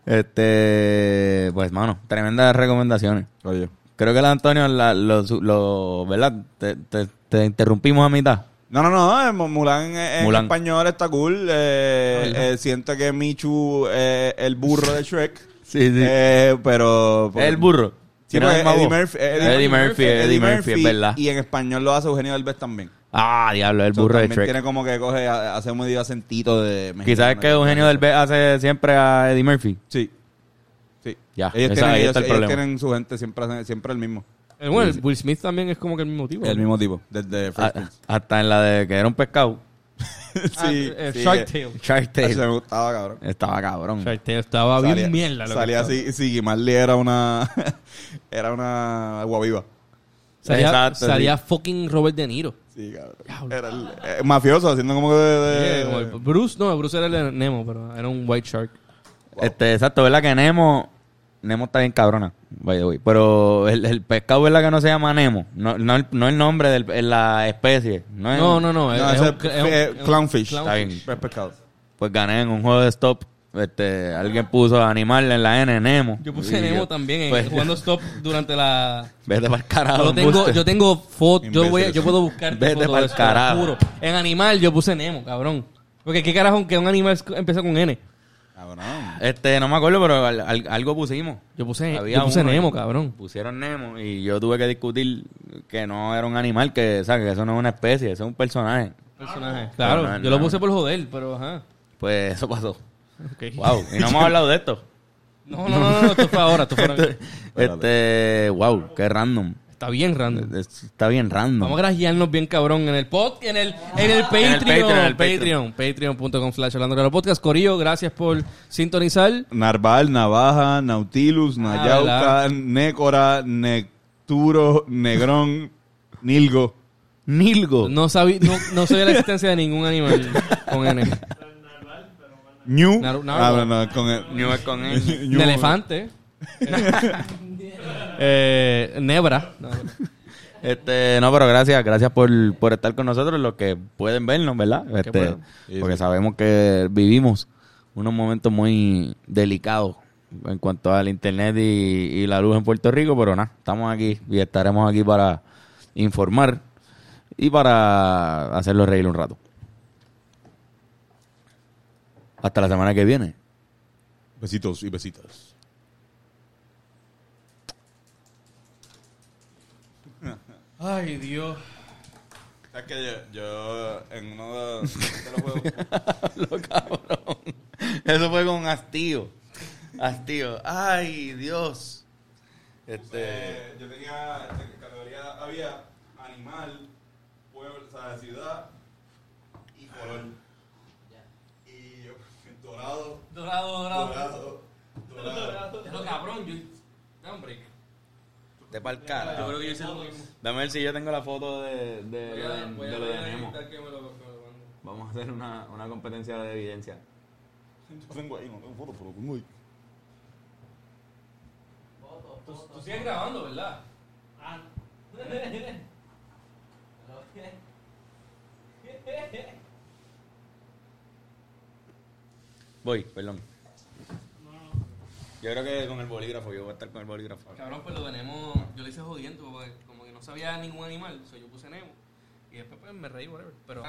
Este. Pues, mano, tremendas recomendaciones. Oye. Creo que el Antonio, la- lo, ¿verdad? Te, te- te interrumpimos a mitad. No, no, no, eh, Mulan en Mulan. español está cool. Eh, Ah, eh, siento que Michu es el burro de Shrek. Sí, sí. Eh, pero... el burro. Sí, la misma Eddie voz. Murphy, Eddie Murphy, Eddie Murphy, es verdad. Y en español lo hace Eugenio Derbez también. Ah, diablo, el So, burro de Shrek. tiene como que coge, a- hace un medio acentito de... Quizás es que Eugenio del B hace siempre a Eddie Murphy. Sí. Sí. Ya, ellos, esa- tienen, ahí ellos, está el ellos tienen su gente siempre, siempre el mismo. Eh, bueno, Will Smith también es como que el mismo tipo. El mismo tipo, desde A- Fresh Prince. hasta en la de que era un pescado. Ah, eh, sí, Shark eh, Tale. Shark Eso me Tale. gustaba, cabrón. Estaba cabrón. Shark Tale estaba bien mierda. lo salía así, Siggy Marley era una... era una agua viva. Salía, Exacto, salía fucking Robert De Niro. Sí, cabrón. Era el eh, mafioso haciendo como que de... Bruce, no, Bruce era el de Nemo, pero era un White Shark. Este, exacto, ¿verdad? Que Nemo. Nemo está bien cabrona, by the way. Pero el, el pescado, ¿verdad? Que no se llama Nemo. No, no, el, no el nombre de la especie. No, es- No, no, no. No, es, ese es un- es, es un- es un clownfish. Está bien. Pescado. Pues gané en un juego de stop. Este, alguien puso animal en la N, Nemo. Yo puse Y Nemo yo, también en- pues, jugando stop durante la. Vete para el carajo. Yo tengo, yo tengo fotos. Yo, voy yo puedo buscar Vete de eso, carajo. En animal yo puse Nemo, cabrón. Porque qué carajo que un animal empieza con N. Cabrón. Este, no me acuerdo, pero al- al- algo pusimos. Yo puse, Había yo puse uno Nemo, cabrón. Pusieron Nemo y yo tuve que discutir que no era un animal, que, o sea, que eso no es una especie, eso es un personaje. Personaje. Claro, No, no, yo lo no. puse por joder, pero ajá. Pues eso pasó. Ok. Wow, y no hemos hablado de esto. No, no, no, no, esto fue ahora, esto fue ahora. Este, wow, qué random. Está bien random. Es- Está bien random. Vamos a grajearnos bien cabrón en el pod, en el, en el Patreon, Patreon, en el Patreon, patreon.com slash hablando claro podcast. Corillo, gracias por sintonizar. Narval, Navaja, Nautilus, Ah, Nayauca, ¿verdad? Nécora, Necturo, Negrón, Nilgo. Nilgo. No sabía, no, no sabía la existencia de ningún animal con N. Ñu. Nar- Ah, no, no, con el. Ñu es con N. Elefante. Eh, nebra. No, Este, no, pero gracias, gracias por, por estar con nosotros, los que pueden vernos, ¿verdad? Este, bueno. Porque sí. sabemos que vivimos unos momentos muy delicados en cuanto al internet y, y la luz en Puerto Rico, pero nada, estamos aquí y estaremos aquí para informar y para hacerlos reír un rato. Hasta la semana que viene. Besitos y besitas. Ay, Dios. Es que yo, yo en uno de, de los juegos. Lo cabrón. Eso fue con hastío. Hastío. Ay, Dios. Este. Eh, yo tenía en categoría había animal, pueblo, o sea, ciudad y color. Y yo, dorado, Dorado, dorado. dorado, dorado. Es lo cabrón, yo. Dame De pa'l Yo cara. creo que yo hice lo mismo. Dame ver si yo tengo la foto de, de, Voy a, de- de a, lo de Nemo. evitar que me lo, me lo mande. Vamos a hacer una, una competencia de evidencia. Yo tengo ahí, no tengo foto, pero tengo ahí. Tú, tú sigues grabando, ¿verdad? Voy, perdón. Yo creo que con el bolígrafo, yo voy a estar con el bolígrafo. Cabrón, pues lo tenemos. Yo le hice jodiendo porque como que no sabía ningún animal. So yo puse Nemo. Y después pues me reí, whatever. Pero.